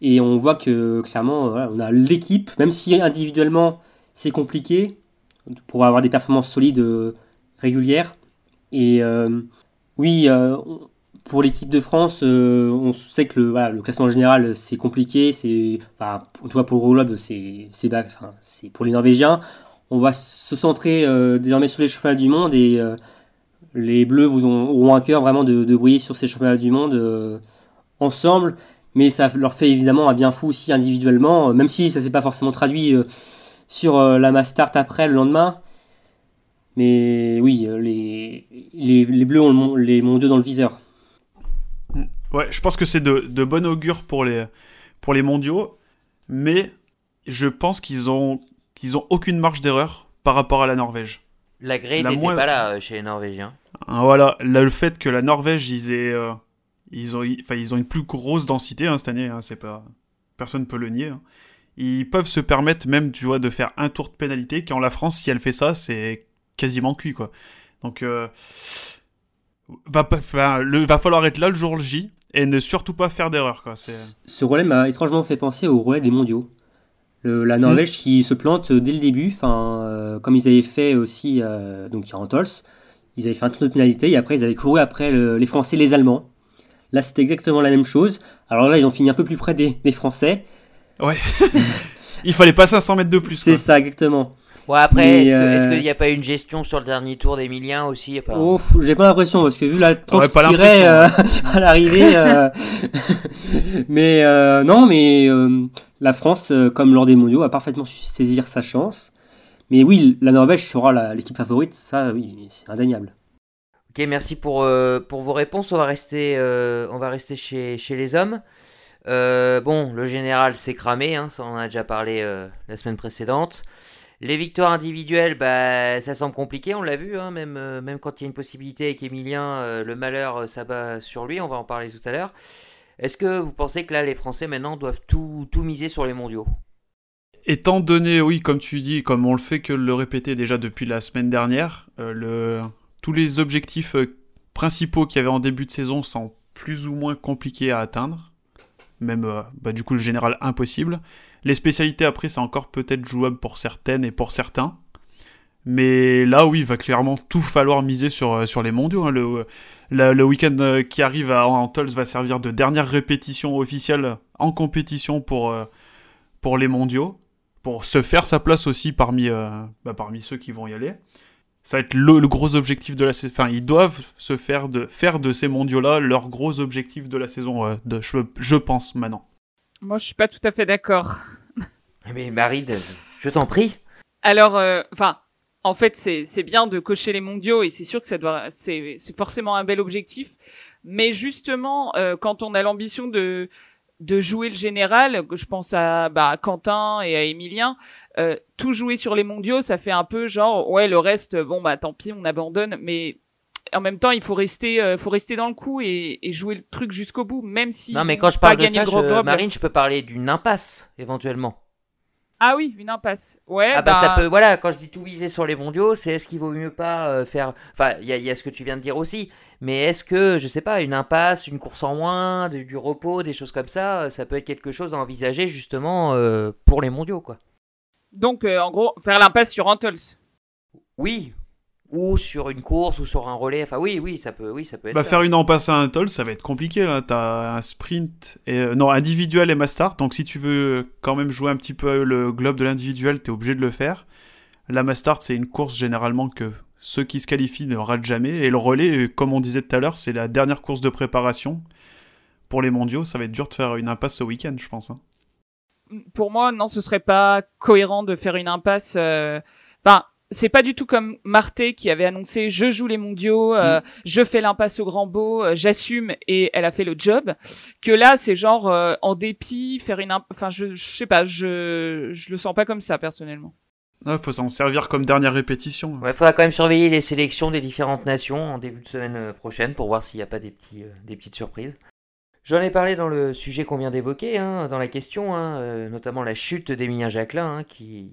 Et on voit que clairement, on a l'équipe, même si individuellement c'est compliqué pour avoir des performances solides euh, régulières. Et euh, oui, euh, pour l'équipe de France, on sait que le, classement général c'est compliqué. C'est, enfin, en tout pour le globe, c'est, pour les Norvégiens. On va se centrer désormais sur les championnats du monde et les Bleus vous auront un cœur vraiment de, de, briller sur ces championnats du monde ensemble. Mais ça leur fait évidemment un bien fou aussi individuellement, même si ça s'est pas forcément traduit sur euh, la mass start après le lendemain. Mais oui, euh, les, les, Bleus ont les mondiaux dans le viseur. Mm. Ouais, je pense que c'est de, de bon augure pour les, pour les mondiaux, mais je pense qu'ils ont, qu'ils ont aucune marge d'erreur par rapport à la Norvège. La grille n'était pas là euh, chez les Norvégiens. Ah, voilà, là, le fait que la Norvège, ils, aient, ils, ont, ils ont une plus grosse densité hein, cette année, hein, c'est pas, personne ne peut le nier. Hein ils peuvent se permettre même, tu vois, de faire un tour de pénalité, quand la France, si elle fait ça, c'est quasiment cuit, quoi. Donc, euh, va, le, va falloir être là le jour J et ne surtout pas faire d'erreur, quoi. Ce relais m'a étrangement fait penser au relais des mondiaux. la Norvège hmm. qui se plante dès le début, enfin, euh, comme ils avaient fait aussi, euh, donc en Tols, ils avaient fait un tour de pénalité et après ils avaient couru après les Français et les Allemands. Là, c'était exactement la même chose. Alors là, ils ont fini un peu plus près des, des Français. Ouais. Il fallait pas 500 mètres de plus. C'est ça, exactement. Ouais, après, est-ce qu'il n'y a pas une gestion sur le dernier tour d'Emilien aussi oh, J'ai pas l'impression, parce que vu la tranche tirait euh, à l'arrivée. Euh, mais euh, non, mais la France, comme lors des mondiaux, a parfaitement su saisir sa chance. Mais oui, la Norvège sera l'équipe favorite, ça, oui, c'est indéniable. Ok, merci pour, pour vos réponses. On va rester, on va rester chez, chez les hommes. Euh, bon, le général s'est cramé, hein, ça on en a déjà parlé euh, la semaine précédente. Les victoires individuelles, bah, ça semble compliqué, on l'a vu, hein, même, même quand il y a une possibilité avec Emilien, le malheur s'abat sur lui, on va en parler tout à l'heure. Est-ce que vous pensez que là, les Français maintenant doivent tout, tout miser sur les mondiaux? Étant donné, oui, comme tu dis, comme on le fait que le répéter déjà depuis la semaine dernière, le, tous les objectifs principaux qu'il y avait en début de saison sont plus ou moins compliqués à atteindre. Même, euh, bah, du coup, le général impossible. Les spécialités, après, c'est encore peut-être jouable pour certaines et pour certains. Mais là, oui, il va clairement tout falloir miser sur, euh, sur les mondiaux. Hein. Le, le week-end euh, qui arrive à Antols va servir de dernière répétition officielle en compétition pour, pour les mondiaux. Pour se faire sa place aussi parmi, bah, parmi ceux qui vont y aller ça va être le, gros objectif de la saison. Enfin, ils doivent se faire de, faire de ces mondiaux-là leur gros objectif de la saison, euh, de, je, pense, maintenant. Moi, je suis pas tout à fait d'accord. Mais Marie, je t'en prie. Alors, euh, enfin, en fait, c'est bien de cocher les mondiaux et c'est sûr que ça doit, c'est forcément un bel objectif. Mais justement, euh, quand on a l'ambition de de jouer le général, je pense à bah, Quentin et à Emilien, euh, tout jouer sur les mondiaux, ça fait un peu genre ouais le reste bon bah tant pis on abandonne, mais en même temps il faut rester euh, faut rester dans le coup et, jouer le truc jusqu'au bout, même si non mais quand je parle de ça, je, Marine, je peux parler d'une impasse éventuellement. Ah oui, une impasse. Ouais. Ah bah, ça bah peut. Voilà, quand je dis tout viser sur les mondiaux, c'est est-ce qu'il vaut mieux pas euh, faire. Enfin, il y, a ce que tu viens de dire aussi. Mais est-ce que, je sais pas, une impasse, une course en moins, du, repos, des choses comme ça, euh, ça peut être quelque chose à envisager justement euh, pour les mondiaux, quoi. Donc, en gros, faire l'impasse sur Antles. Oui, ou sur une course ou sur un relais. Enfin, oui, oui, ça peut, oui, ça peut être. Bah, faire une impasse à un toll, ça va être compliqué là. T'as un sprint et non individuel et master. Donc si tu veux quand même jouer un petit peu le globe de l'individuel, t'es obligé de le faire. La master, c'est une course généralement que ceux qui se qualifient ne ratent jamais. Et le relais, comme on disait tout à l'heure, c'est la dernière course de préparation pour les mondiaux. Ça va être dur de faire une impasse ce week-end, je pense. Hein. Pour moi, non, ce serait pas cohérent de faire une impasse. Euh, enfin, c'est pas du tout comme Marté qui avait annoncé je joue les mondiaux, euh, mm. je fais l'impasse au grand beau, euh, j'assume et elle a fait le job. Que là c'est genre euh, en dépit faire une, enfin je, je sais pas, je je le sens pas comme ça personnellement. Il faut s'en servir comme dernière répétition. Ouais, faudra quand même surveiller les sélections des différentes nations en début de semaine prochaine pour voir s'il n'y a pas des petits des petites surprises. J'en ai parlé dans le sujet qu'on vient d'évoquer, hein, dans la question, hein, notamment la chute d'Emilien Jacquelin, hein, qui,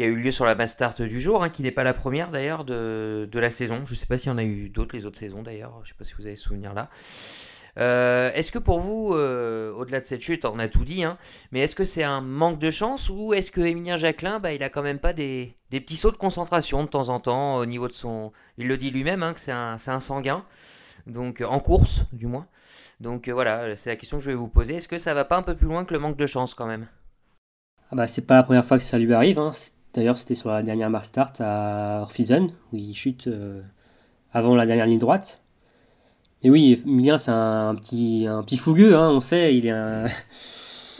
a eu lieu sur la Bastard du jour, qui n'est pas la première d'ailleurs de, de, la saison. Je ne sais pas s'il y en a eu d'autres les autres saisons d'ailleurs, je ne sais pas si vous avez ce souvenir là. Euh, est-ce que pour vous, euh, au-delà de cette chute, on a tout dit, hein, mais est-ce que c'est un manque de chance ou est-ce que Emilien Jacquelin, bah, il a quand même pas des, petits sauts de concentration de temps en temps au niveau de son. Il le dit lui-même, hein, que c'est un, sanguin, donc en course du moins. Donc euh, voilà, c'est la question que je vais vous poser. Est-ce que ça va pas un peu plus loin que le manque de chance quand même? Ah bah, c'est pas la première fois que ça lui arrive. Hein. D'ailleurs, c'était sur la dernière Mars Start à Orphison, où il chute avant la dernière ligne droite. Et oui, Emilien, c'est un, petit, un petit fougueux, hein, on sait, il est un.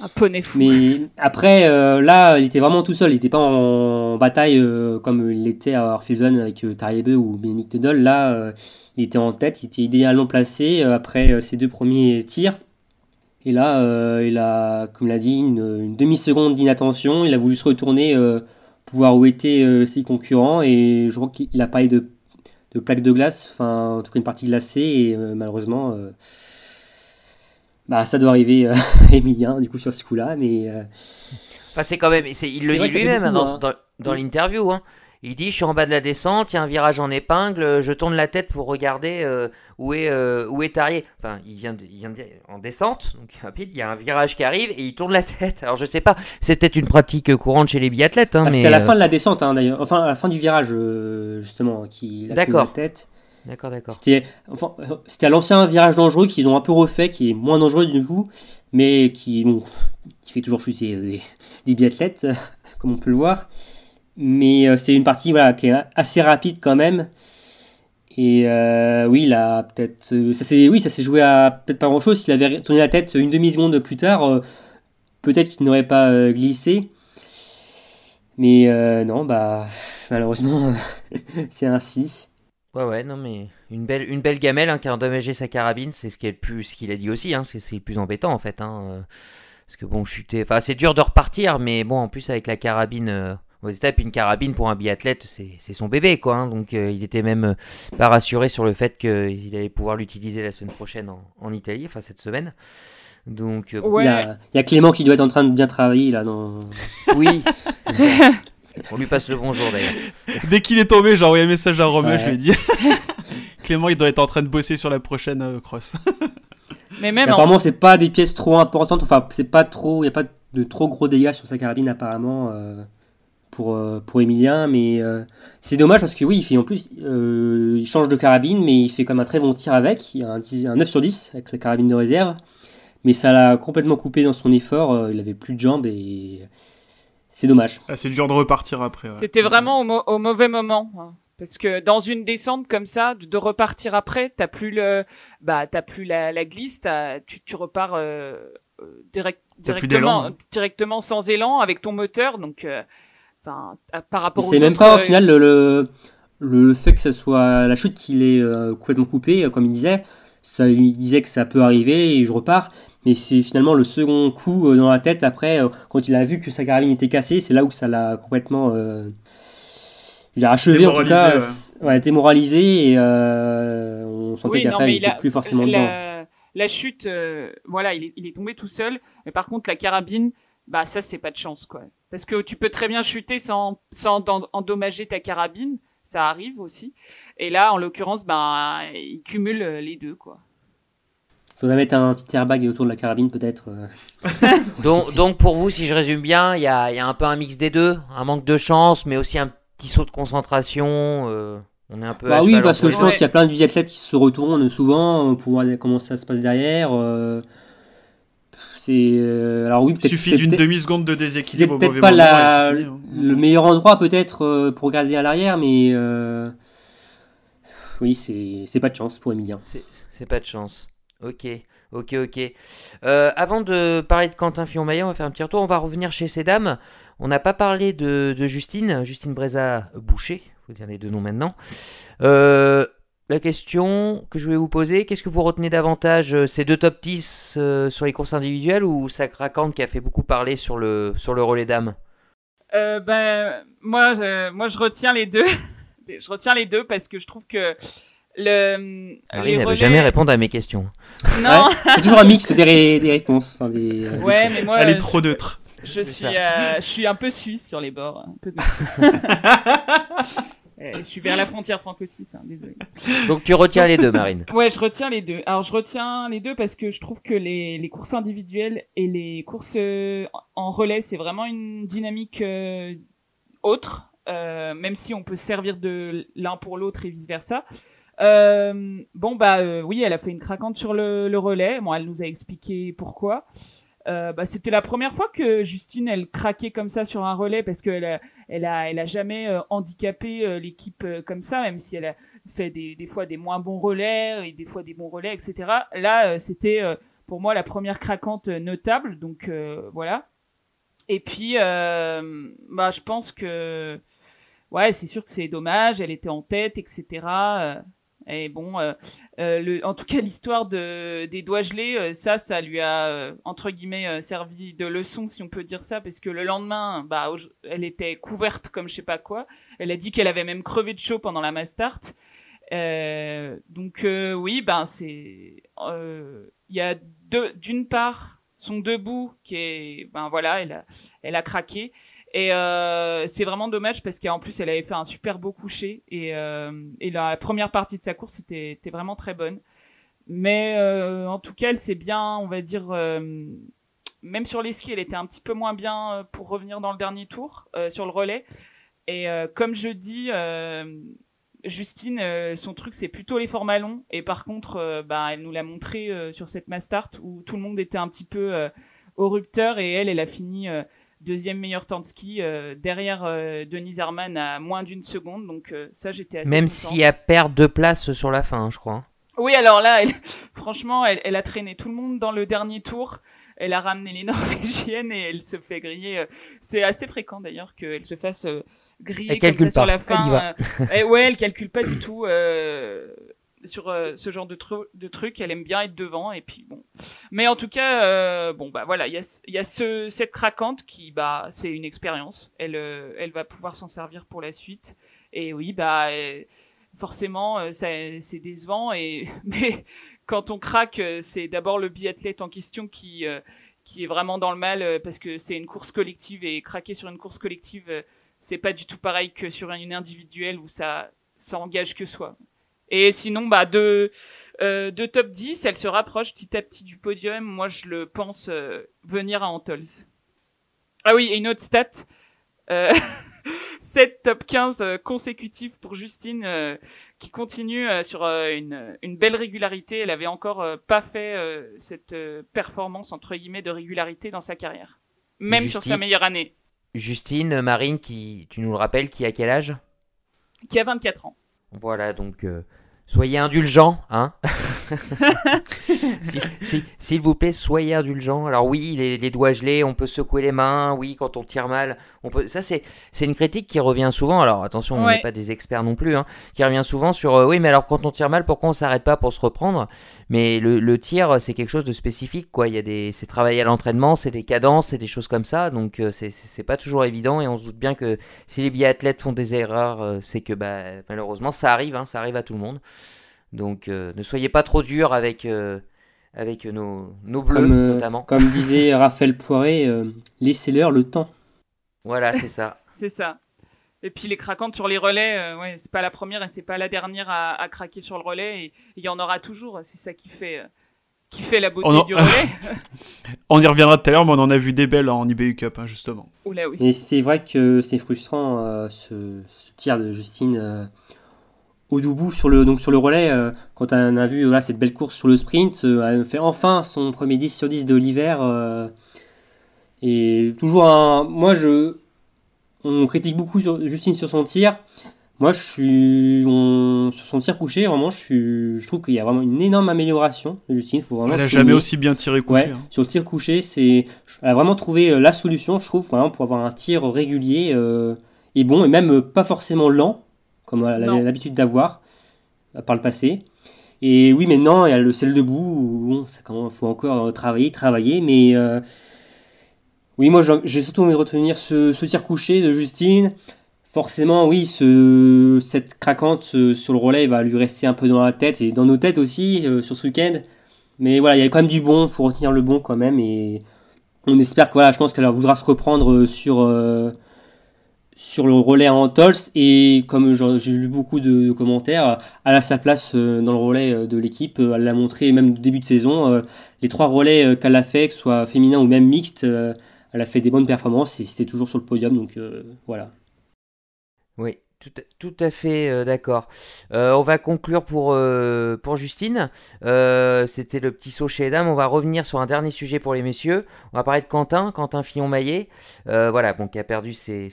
Un poney fou. Mais après, euh, là, il était vraiment tout seul. Il n'était pas en bataille euh, comme il l'était à Orphison avec Tariebe ou Bénédicte Doll. Là, il était en tête, il était idéalement placé après ses deux premiers tirs. Et là, il a, comme l'a dit, une, une demi-seconde d'inattention. Il a voulu se retourner pouvoir où étaient euh, ses concurrents et je crois qu'il a parlé de, de plaques de glace, enfin en tout cas une partie glacée et euh, malheureusement euh, bah, ça doit arriver à Emilien du coup sur ce coup-là mais enfin, c'est quand même il le dit lui-même hein, dans, dans, dans l'interview hein. Il dit, je suis en bas de la descente, il y a un virage en épingle, je tourne la tête pour regarder euh, où est euh, où est Tarier. Enfin, il vient, de, il vient de en descente, donc rapide, il y a un virage qui arrive et il tourne la tête. Alors je sais pas, c'est peut-être une pratique courante chez les biathlètes. Hein, ah, C'était à la euh, fin de la descente, hein, d'ailleurs. Enfin, à la fin du virage, justement, qui a la tête. D'accord, d'accord. C'était enfin, à l'ancien virage dangereux qu'ils ont un peu refait, qui est moins dangereux du coup, mais qui, bon, qui fait toujours chuter des, des biathlètes, comme on peut le voir. Mais euh, c'était une partie voilà, qui est assez rapide quand même. Et euh, oui, là, peut-être. Euh, ça s'est, joué à peut-être pas grand-chose. S'il avait tourné la tête une demi-seconde plus tard, peut-être qu'il n'aurait pas glissé. Mais non, bah, malheureusement, c'est ainsi. Ouais, ouais, non, mais une belle, une belle gamelle hein, qui a endommagé sa carabine, c'est ce qu'il, a dit aussi, hein, c'est, c'est le plus embêtant en fait. Hein, parce que bon, chuter. Enfin, c'est dur de repartir, mais bon, en plus avec la carabine aux états. Et puis une carabine pour un biathlète, c'est son bébé, quoi. hein. donc euh, il était même euh, pas rassuré sur le fait qu'il allait pouvoir l'utiliser la semaine prochaine en, en Italie, enfin cette semaine. Donc euh, Ouais. Il, y a, il y a Clément qui doit être en train de bien travailler là. Dans... oui, on lui passe le bonjour d'ailleurs. Dès qu'il est tombé, j'ai envoyé un message à Romain, Ouais. je lui ai dit. Clément, il doit être en train de bosser sur la prochaine euh, cross. Mais Mais même en- apparemment, c'est pas des pièces trop importantes. Enfin, c'est pas trop. Il y a pas de trop gros dégâts sur sa carabine apparemment euh, pour euh, pour Emilien. Mais euh, c'est dommage parce que oui, il fait en plus, euh, il change de carabine, mais il fait comme un très bon tir avec. Il y a un, 10 un 9 sur 10 avec la carabine de réserve. Mais ça l'a complètement coupé dans son effort. euh, il avait plus de jambes et c'est dommage. Ah, c'est dur de repartir après. ouais. C'était vraiment au, mo- au mauvais moment. hein. Parce que dans une descente comme ça, de repartir après, t'as plus le, bah t'as plus la, la glisse, tu, tu repars euh, direct, directement, hein. directement sans élan avec ton moteur. Donc, euh, enfin, par rapport C'est même pas au euh, final le, le, le fait que ça soit la chute qu'il est euh, complètement coupé, euh, comme il disait. Ça, il disait que ça peut arriver et je repars. Mais c'est finalement le second coup dans la tête après, quand il a vu que sa carabine était cassée, c'est là où ça l'a complètement. Euh, il a achevé en tout cas. ouais. Ouais, démoralisé et euh, on sentait Oui, qu'après il il était plus forcément dedans. la, la chute, euh, voilà, il est, il est tombé tout seul. Mais par contre, la carabine, bah ça, c'est pas de chance, quoi. Parce que tu peux très bien chuter sans, sans en- endommager ta carabine. Ça arrive aussi. Et là, en l'occurrence, bah, il cumule euh, les deux, quoi. Faudrait mettre un petit airbag autour de la carabine peut-être. euh. Donc, donc pour vous, si je résume bien, il y a, il y a un peu un mix des deux, un manque de chance, mais aussi un petit saut de concentration. euh, on est un peu. à Bah oui, parce que je pense qu'il y a plein de biathlètes qui se retournent souvent pour voir comment ça se passe derrière. euh, C'est euh, alors oui, Il peut-être suffit d'une demi-seconde de déséquilibre au peut-être mauvais pas moment la- fini, hein. le meilleur endroit peut-être euh, pour regarder à l'arrière, mais euh, oui, c'est c'est pas de chance pour Emilien. C'est pas de chance. Ok, ok, ok. Euh, avant de parler de Quentin Fillon-Maillet, on va faire un petit retour. On va revenir chez ces dames. On n'a pas parlé de, de Justine, Justine Breza Boucher. Faut dire les deux noms maintenant. Euh, la question que je vais vous poser, qu'est-ce que vous retenez davantage euh, Ces deux top 10 euh, sur les courses individuelles ou Sacra Khan qui a fait beaucoup parler sur le, sur le relais dames Euh, ben, moi, je, moi, je retiens les deux. je retiens les deux parce que je trouve que le, Marine les ne veut relais... jamais répondre à mes questions. Non, C'est toujours un mixte des, ré- des réponses. enfin, des, euh, ouais, mais moi, Elle est trop neutre. Je suis, euh, je suis un peu suisse sur les bords. Un peu de- je suis vers la frontière franco-suisse, hein, désolé. Donc tu retiens les deux, Marine. Ouais, je retiens les deux. Alors, je retiens les deux parce que je trouve que les, les courses individuelles et les courses euh, en relais, c'est vraiment une dynamique euh, autre, euh, même si on peut se servir de l'un pour l'autre et vice-versa. Euh, bon, bah euh, oui, elle a fait une craquante sur le, le relais. Bon, elle nous a expliqué pourquoi. Euh, bah, c'était la première fois que Justine elle craquait comme ça sur un relais parce qu'elle a, elle a, elle a jamais euh, handicapé euh, l'équipe euh, comme ça, même si elle a fait des, des fois des moins bons relais et des fois des bons relais, etc. Là, c'était pour moi la première craquante notable, donc voilà. Et puis, bah, je pense que, ouais, c'est sûr que c'est dommage, elle était en tête, etc. et bon, euh, euh, le, en tout cas, l'histoire de, des doigts gelés, euh, ça, ça lui a, euh, entre guillemets, euh, servi de leçon, si on peut dire ça, parce que le lendemain, bah, elle était couverte comme je sais pas quoi. Elle a dit qu'elle avait même crevé de chaud pendant la Mastart. Euh, donc oui, ben c'est, il y a d'une part son debout qui est, ben voilà, elle a, elle a craqué. Et euh, c'est vraiment dommage parce qu'en plus elle avait fait un super beau coucher et, euh, et la première partie de sa course était, était vraiment très bonne. Mais euh, en tout cas, elle s'est bien, on va dire, euh, même sur les skis, elle était un petit peu moins bien euh, pour revenir dans le dernier tour euh, sur le relais. Et comme je dis, Justine, son truc c'est plutôt les formats longs. Et par contre, bah, elle nous l'a montré sur cette Mastart où tout le monde était un petit peu au rupteur et elle, elle a fini deuxième meilleur temps de ski euh, derrière euh, Denise Herman à moins d'une seconde. Donc euh, ça, j'étais assez Même contente. s'il y a perd de place sur la fin, je crois. Oui, alors là, elle- franchement, elle, elle a traîné tout le monde dans le dernier tour. Elle a ramené les Norvégiennes et elle se fait griller. euh, C'est assez fréquent d'ailleurs qu'elle se fasse griller Elle comme calcule ça sur la elle y fin. va. euh, et ouais, elle calcule pas du tout. Euh, sur ce genre de, truc, elle aime bien être devant et puis bon. Mais en tout cas, bon bah voilà, il y a, ce, cette craquante qui bah c'est une expérience. Elle elle va pouvoir s'en servir pour la suite. Et oui bah forcément c'est décevant et mais quand on craque, c'est d'abord le biathlète en question qui qui est vraiment dans le mal euh, parce que c'est une course collective et craquer sur une course collective, euh, c'est pas du tout pareil que sur une individuelle où ça, ça engage que soi. Et sinon, bah, de, euh, de top 10, elle se rapproche petit à petit du podium. Moi, je le pense venir à Antols. Ah oui, et une autre stat. Euh, 7 top 15 consécutifs pour Justine qui continue euh, sur euh, une, une, belle régularité. Elle avait encore euh, pas fait cette performance entre guillemets de régularité dans sa carrière, même sur sa meilleure année. Justine Marine, qui tu nous le rappelles, qui a quel âge? Qui a 24 ans. Voilà, donc soyez indulgents, hein S'il vous plaît, soyez indulgents. Alors oui, les, doigts gelés, on peut secouer les mains. Oui, quand on tire mal, on peut. Ça, c'est une critique qui revient souvent. Alors attention, on n'est pas des experts non plus, hein, qui revient souvent sur. Euh, oui, mais alors quand on tire mal, pourquoi on s'arrête pas pour se reprendre? Mais le, tir, c'est quelque chose de spécifique, quoi. Il y a des, c'est travaillé à l'entraînement, c'est des cadences, c'est des choses comme ça. Donc euh, c'est pas toujours évident et on se doute bien que si les biathlètes font des erreurs, euh, c'est que bah malheureusement ça arrive, hein, ça arrive à tout le monde. Donc euh, ne soyez pas trop dur avec, euh, avec nos, nos bleus comme, euh, notamment. Comme disait Raphaël Poiré, laissez-leur le temps. Voilà, c'est ça. c'est ça. Et puis les craquantes sur les relais, ouais, c'est pas la première et c'est pas la dernière à, craquer sur le relais. Et il y en aura toujours. C'est ça qui fait, qui fait la beauté du relais. on y reviendra tout à l'heure, mais on en a vu des belles en IBU Cup, hein, justement. Oula, oui. Et c'est vrai que c'est frustrant ce, ce, tir de Justine Odoubou sur le, donc sur le relais, euh, quand on a vu voilà, cette belle course sur le sprint, euh, elle fait enfin son premier 10 sur 10 de l'hiver. Euh, et toujours un. Moi, je. On critique beaucoup sur, Justine sur son tir. Moi, je suis. sur son tir couché, vraiment, je, suis, je trouve qu'il y a vraiment une énorme amélioration de Justine. Faut vraiment elle n'a jamais aussi bien tiré couché. Hein. Sur le tir couché, c'est. Elle a vraiment trouvé la solution, je trouve, vraiment, pour avoir un tir régulier et bon, et même pas forcément lent comme elle avait l'habitude d'avoir euh, par le passé. Et oui, maintenant, il y a le sel debout, bon, ça faut encore travailler, travailler, mais euh, oui, moi j'ai surtout envie de retenir ce, tir couché de Justine. Forcément, oui, ce, cette craquante sur le relais va lui rester un peu dans la tête et dans nos têtes aussi euh, sur ce week-end. Mais voilà, il y a quand même du bon, il faut retenir le bon quand même. Et on espère que voilà, je pense qu'elle voudra se reprendre sur, sur le relais en Tols et comme j'ai lu beaucoup de, commentaires, elle a sa place euh, dans le relais euh, de l'équipe. Euh, elle l'a montré même au début de saison. Les trois relais qu'elle a fait, que ce soit féminin ou même mixte, elle a fait des bonnes performances et c'était toujours sur le podium. Donc voilà. Oui, tout, à fait euh, d'accord. Euh, on va conclure pour, euh, Justine. C'était le petit saut chez les dames. On va revenir sur un dernier sujet pour les messieurs. On va parler de Quentin, Quentin Fillon-Maillet. voilà, bon, qui a perdu ses,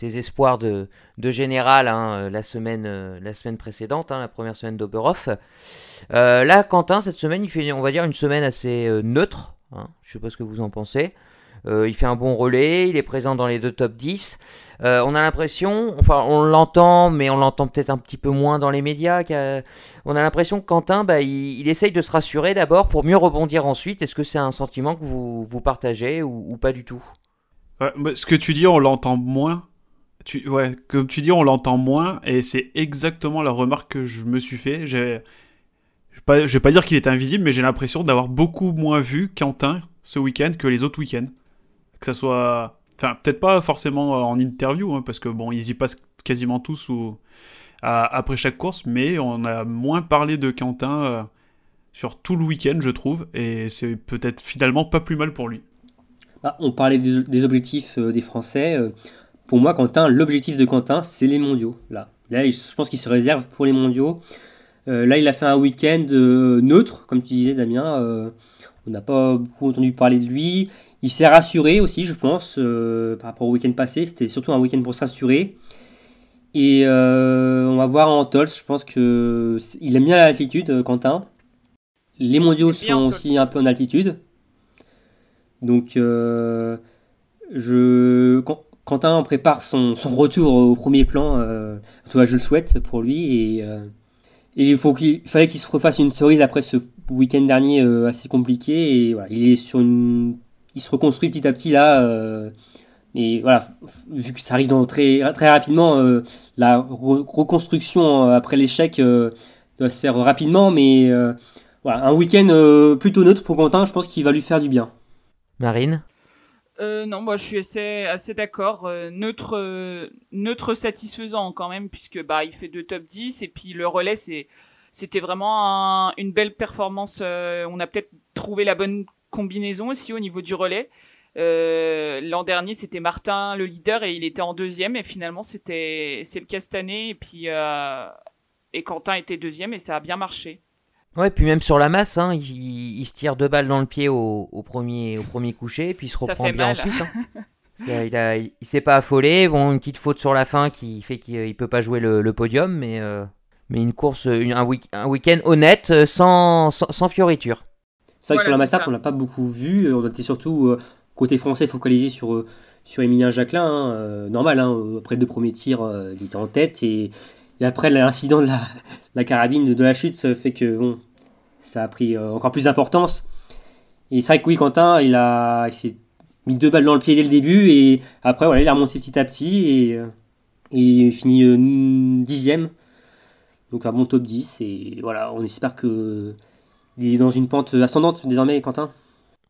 espoirs de, de général hein, la, semaine, la semaine précédente, hein, la première semaine d'Oberhof. là, Quentin, cette semaine, il fait, on va une semaine assez neutre. Hein. Je ne sais pas ce que vous en pensez. il fait un bon relais, il est présent dans les deux top 10. Euh, on a l'impression, enfin on l'entend, mais on l'entend peut-être un petit peu moins dans les médias. On a l'impression que Quentin, bah, il, essaye de se rassurer d'abord pour mieux rebondir ensuite. Est-ce que c'est un sentiment que vous, vous partagez ou, pas du tout? Ce que tu dis, on l'entend moins. Tu, ouais, comme tu dis, on l'entend moins, et c'est exactement la remarque que je me suis fait. Je vais pas dire qu'il est invisible, mais j'ai l'impression d'avoir beaucoup moins vu Quentin ce week-end que les autres week-ends. Que ça soit Enfin, peut-être pas forcément en interview, hein, parce que bon, ils y passent quasiment tous ou, après chaque course, mais on a moins parlé de Quentin euh, sur tout le week-end, je trouve, et c'est peut-être finalement pas plus mal pour lui. Ah, on parlait des, objectifs euh, des Français. Euh, pour moi, Quentin, l'objectif de Quentin, c'est les mondiaux. Là, là je pense qu'il se réserve pour les mondiaux. là, il a fait un week-end neutre, comme tu disais, Damien. on n'a pas beaucoup entendu parler de lui. Il s'est rassuré aussi, je pense, euh, par rapport au week-end passé. C'était surtout un week-end pour s'assurer. Et euh, on va voir en Tols, je pense que il aime bien l'altitude, euh, Quentin. Les mondiaux sont aussi un peu en altitude. Donc, je... Quentin prépare son, retour au premier plan. en tout cas, je le souhaite pour lui. Et, Et il, faut qu'il fallait qu'il se refasse une cerise après ce week-end dernier assez compliqué. Et voilà, il est sur une, il se reconstruit petit à petit là. Et voilà, vu que ça arrive dans très, très rapidement, euh, la reconstruction euh, après l'échec euh, doit se faire rapidement, mais voilà, un week-end plutôt neutre pour Quentin, je pense qu'il va lui faire du bien. Marine? Non, moi je suis assez, assez d'accord. neutre, neutre satisfaisant quand même, puisque bah il fait deux top 10 et puis le relais c'est c'était vraiment une belle performance. on a peut-être trouvé la bonne combinaison aussi au niveau du relais. Euh, l'an dernier, c'était Martin le leader et il était en deuxième. Et finalement, c'était c'est le cas cette année. Et puis euh, et Quentin était deuxième et ça a bien marché. Ouais, puis même sur la masse, hein, il, se tire deux balles dans le pied au, premier au premier coucher, et puis il se reprend bien ensuite. Hein. il, a, il, s'est pas affolé. Bon, une petite faute sur la fin qui fait qu'il peut pas jouer le, podium, mais mais une course, un, week, un week-end honnête, sans, sans, fioriture. C'est vrai que sur la masse on l'a pas beaucoup vu. On était surtout côté français focalisé sur, euh, sur Emilien Jacquelin, hein, euh, normal, hein, après deux premiers tirs, euh, il était en tête, et, après l'incident de la, la, carabine de la chute, ça fait que bon, ça a pris encore plus d'importance. Et c'est vrai que oui, Quentin, il, a, il s'est mis deux balles dans le pied dès le début, et après, voilà, il a remonté petit à petit, et, et il finit dixième. Donc un bon top 10, et voilà, on espère que il est dans une pente ascendante désormais, Quentin.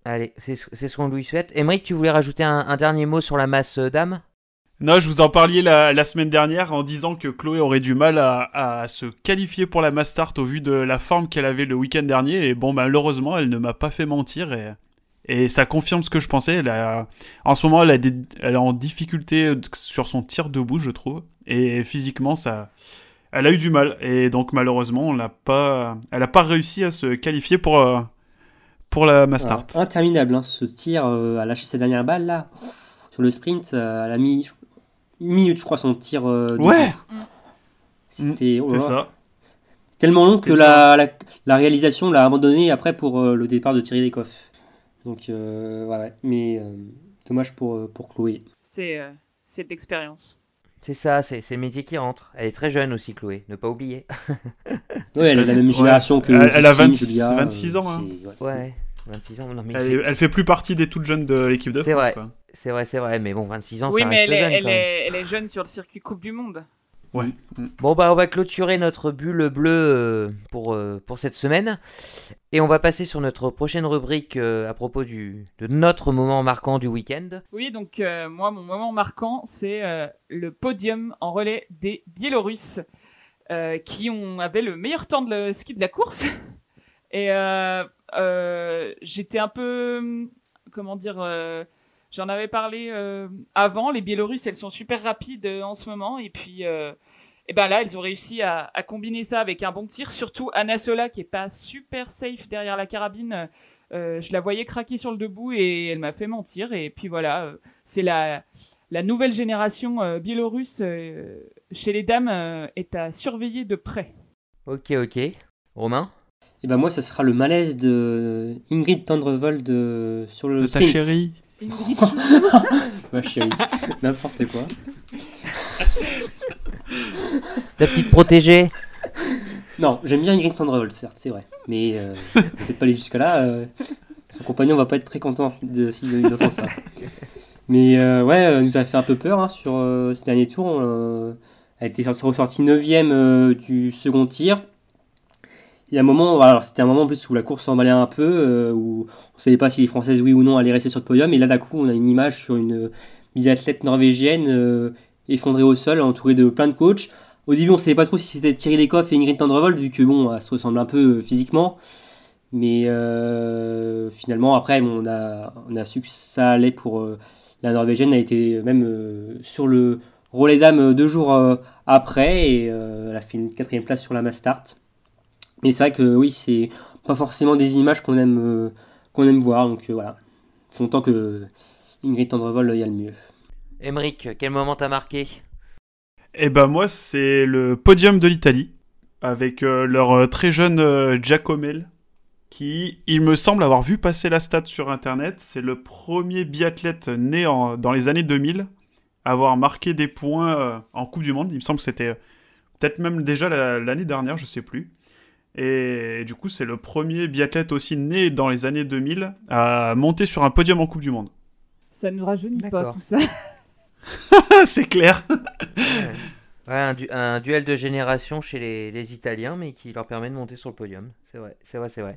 Allez, c'est ce qu'on lui souhaite. Émeric, tu voulais rajouter un, dernier mot sur la masse euh, d'âme? Non, je vous en parliez la, semaine dernière en disant que Chloé aurait du mal à, se qualifier pour la mass start au vu de la forme qu'elle avait le week-end dernier. Et bon, malheureusement, elle ne m'a pas fait mentir et, et ça confirme ce que je pensais. Elle en ce moment, elle, a elle est en difficulté sur son tir debout, je trouve. Et physiquement, ça, elle a eu du mal. Et donc, malheureusement, on l'a pas, elle n'a pas réussi à se qualifier pour, euh, pour la Mastart. interminable, hein, ce tir euh, à lâcher ses dernières balles là. sur le sprint, euh, elle a mis une minute, je crois, son tir. Euh, ouais C'était. Oh C'est ça. Tellement long que la, la, réalisation l'a abandonné après pour le départ de Thierry Lecoff. Donc, ouais, mais dommage pour, pour Chloé. C'est de l'expérience. C'est ça, c'est le métier qui rentre. Elle est très jeune aussi, Chloé, ne pas oublier. oui, elle est de la même génération que. Elle, a 26, ans. Hein. Ouais. 26 ans. Non, mais elle, fait plus partie des toutes jeunes de l'équipe de France. C'est vrai, c'est vrai, c'est vrai. Mais bon, 26 ans, oui, ça mais reste elle, jeune, elle, est, elle est jeune sur le circuit Coupe du Monde. Ouais. Mm. Bon bah on va clôturer notre bulle bleue euh, pour, euh, pour cette semaine et on va passer sur notre prochaine rubrique euh, à propos du, de notre moment marquant du week-end. Oui donc moi mon moment marquant c'est le podium en relais des Biélorusses qui ont avait le meilleur temps de le ski de la course et j'étais un peu comment dire J'en avais parlé euh, avant. Les Biélorusses, elles sont super rapides euh, en ce moment. Et puis, euh, et ben là, elles ont réussi à, à, combiner ça avec un bon tir. Surtout Anna Sola, qui est pas super safe derrière la carabine. je la voyais craquer sur le debout et elle m'a fait mentir. Et puis voilà, c'est la, la nouvelle génération biélorusse chez les dames est à surveiller de près. Ok, ok. Romain? Et ben moi, ça sera le malaise de Ingrid Tendrevold sur le de ta chérie. Ma chérie, n'importe quoi. Ta petite protégée Non, j'aime bien Ingrid Tendrevol, certes, c'est vrai. Mais euh, peut-être pas aller jusque-là. Euh, son compagnon va pas être très content de, s'il entend ça. Mais euh, ouais, elle nous a fait un peu peur hein, sur ce dernier tour. elle était ressortie 9ème du second tir il y a un moment, alors c'était un moment en plus où la course s'emballait un peu, euh, où on savait pas si les Françaises, oui ou non, allaient rester sur le podium. Et là, d'un coup, on a une image sur une biathlète norvégienne euh, effondrée au sol, entourée de plein de coachs. Au début, on savait pas trop si c'était Thierry Lecoff et Ingrid Tendrevold, vu que bon, elles se ressemblent un peu euh, physiquement. Mais finalement, après, on, a, on a su que ça allait pour la Norvégienne, a été même sur le relais d'âme deux jours après, et elle a fait une quatrième place sur la mass start. Mais c'est vrai que oui, c'est pas forcément des images qu'on aime, euh, qu'on aime voir. Donc euh, voilà, c'est longtemps que Ingrid Tendrevol y a le mieux. Emeric, quel moment t'as marqué? Eh ben moi, c'est le podium de l'Italie avec euh, leur très jeune Giacomel qui, il me semble avoir vu passer la stat sur internet. C'est le premier biathlète né dans les années 2000 à avoir marqué des points en Coupe du Monde. Il me semble que c'était peut-être même déjà l'année dernière, je sais plus. Et, du coup, c'est le premier biathlète aussi né dans les années 2000 à monter sur un podium en Coupe du Monde. Ça ne rajeunit pas tout ça. c'est clair. un, duel de génération chez les, Italiens, mais qui leur permet de monter sur le podium. C'est vrai, c'est vrai, c'est vrai.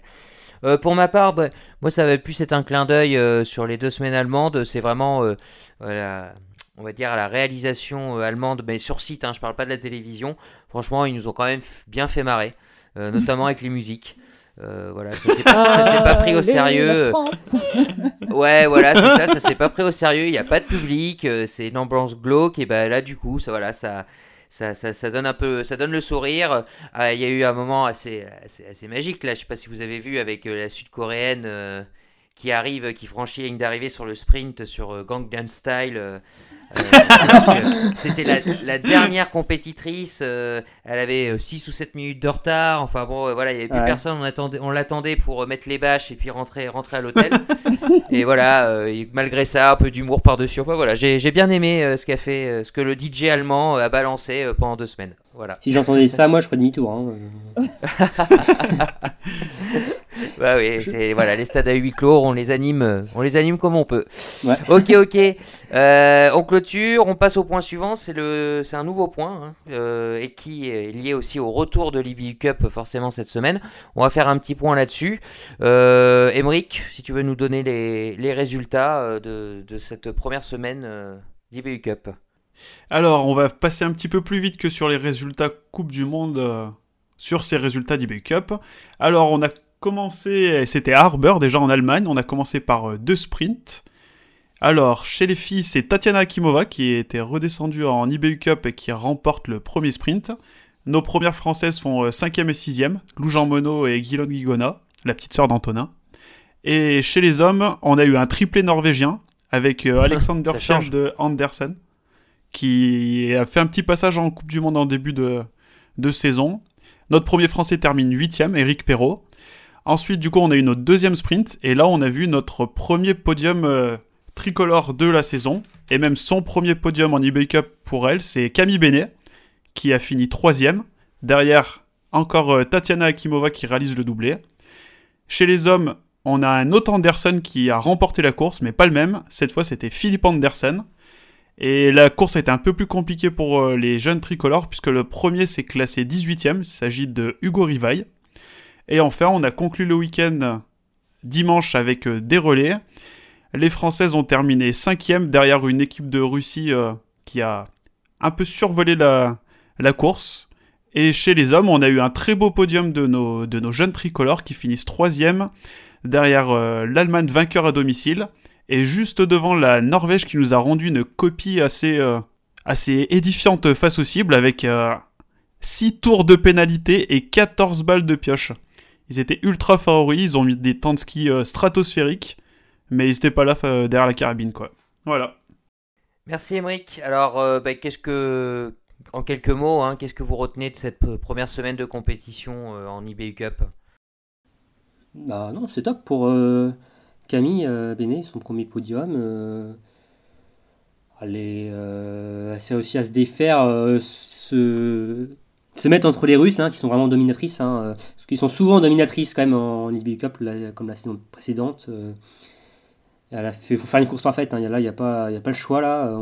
Euh, pour ma part, bah, moi, ça va plus être un clin d'œil euh, sur les deux semaines allemandes. C'est vraiment, euh, on va dire, la réalisation allemande, mais sur site. Hein, je parle pas de la télévision. Franchement, ils nous ont quand même bien fait marrer, notamment avec les musiques. voilà, ça s'est pas, pas, pris au sérieux. ouais, voilà, c'est ça, ça s'est pas pris au sérieux. Il n'y a pas de public, c'est une ambiance glauque et ben là, du coup, ça, voilà, ça, ça, ça, donne un peu, ça donne le sourire. Ah, il y a eu un moment assez, assez, magique là. Je sais pas si vous avez vu avec euh, la Sud-coréenne euh, qui arrive, qui franchit la ligne d'arrivée sur le sprint sur euh, Gangnam Style. C'était la, dernière compétitrice. elle avait 6 ou 7 minutes de retard. Enfin bon, voilà, il n'y avait plus personne. On, attendait, on l'attendait pour mettre les bâches et puis rentrer, rentrer à l'hôtel. et voilà, malgré ça, un peu d'humour par-dessus. voilà, j'ai bien aimé ce qu'a fait, ce que le DJ allemand a balancé pendant deux semaines. Voilà. Si j'entendais ça, moi je ferais demi-tour. Hein. bah oui, c'est voilà, les stades à huis clos, on les anime, on les anime comme on peut. Ok, ok. Euh, on clôture, on passe au point suivant. C'est le, c'est un nouveau point hein, euh, et qui est lié aussi au retour de l'IBU Cup forcément cette semaine. On va faire un petit point là-dessus. Euh, si tu veux nous donner les, les résultats euh, de, de, cette première semaine d'IBU Cup. Alors, on va passer un petit peu plus vite que sur les résultats Coupe du Monde, euh, sur ces résultats d'eBay Cup. Alors, on a commencé, c'était Harbour déjà en Allemagne, on a commencé par euh, deux sprints. Alors, chez les filles, c'est Tatiana Akimova qui était redescendue en eBay Cup et qui remporte le premier sprint. Nos premières françaises font 5e euh, et 6e, Lou Jean Monod et Guillaume Guigona, la petite sœur d'Antonin. Et chez les hommes, on a eu un triplé norvégien avec Alexander de Andersen qui a fait un petit passage en Coupe du Monde en début de, saison. Notre premier Français termine 8ème, Eric Perrault. Ensuite, du coup, on a eu notre deuxième sprint, et là, on a vu notre premier podium euh, tricolore de la saison, et même son premier podium en eBay Cup pour elle, c'est Camille Benet, qui a fini troisième. Derrière, encore euh, Tatiana Akimova qui réalise le doublé. Chez les hommes, on a un autre Anderson qui a remporté la course, mais pas le même. Cette fois, c'était Philippe Andersen. Et la course a été un peu plus compliquée pour euh, les jeunes tricolores, puisque le premier s'est classé 18ème, il s'agit de Hugo Rivaille. Et enfin, on a conclu le week-end dimanche avec euh, des relais. Les Françaises ont terminé 5ème derrière une équipe de Russie euh, qui a un peu survolé la, course. Et chez les hommes, on a eu un très beau podium de nos, de nos jeunes tricolores qui finissent 3ème derrière l'Allemagne vainqueur à domicile et juste devant la Norvège qui nous a rendu une copie assez, euh, assez édifiante face au cible avec 6 euh, tours de pénalité et 14 balles de pioche. Ils étaient ultra favoris, ils ont mis des temps de ski euh, stratosphériques, mais ils n'étaient pas là derrière la carabine quoi. Voilà. Merci Emric. Alors, bah, qu'est-ce que, en quelques mots, hein, qu'est-ce que vous retenez de cette première semaine de compétition en IBU Cup? Bah non, c'est top pour Camille euh, Bénet, son premier podium. Euh, elle, est, euh, elle réussi à se défaire, se, se mettre entre les Russes, hein, qui sont vraiment dominatrices. Hein, parce qu'ils sont souvent dominatrices quand même en, en Cup, comme la saison précédente. Elle a fait, faut faire une course parfaite. Hein. Là, il n'y a, pas, y a pas le choix. là.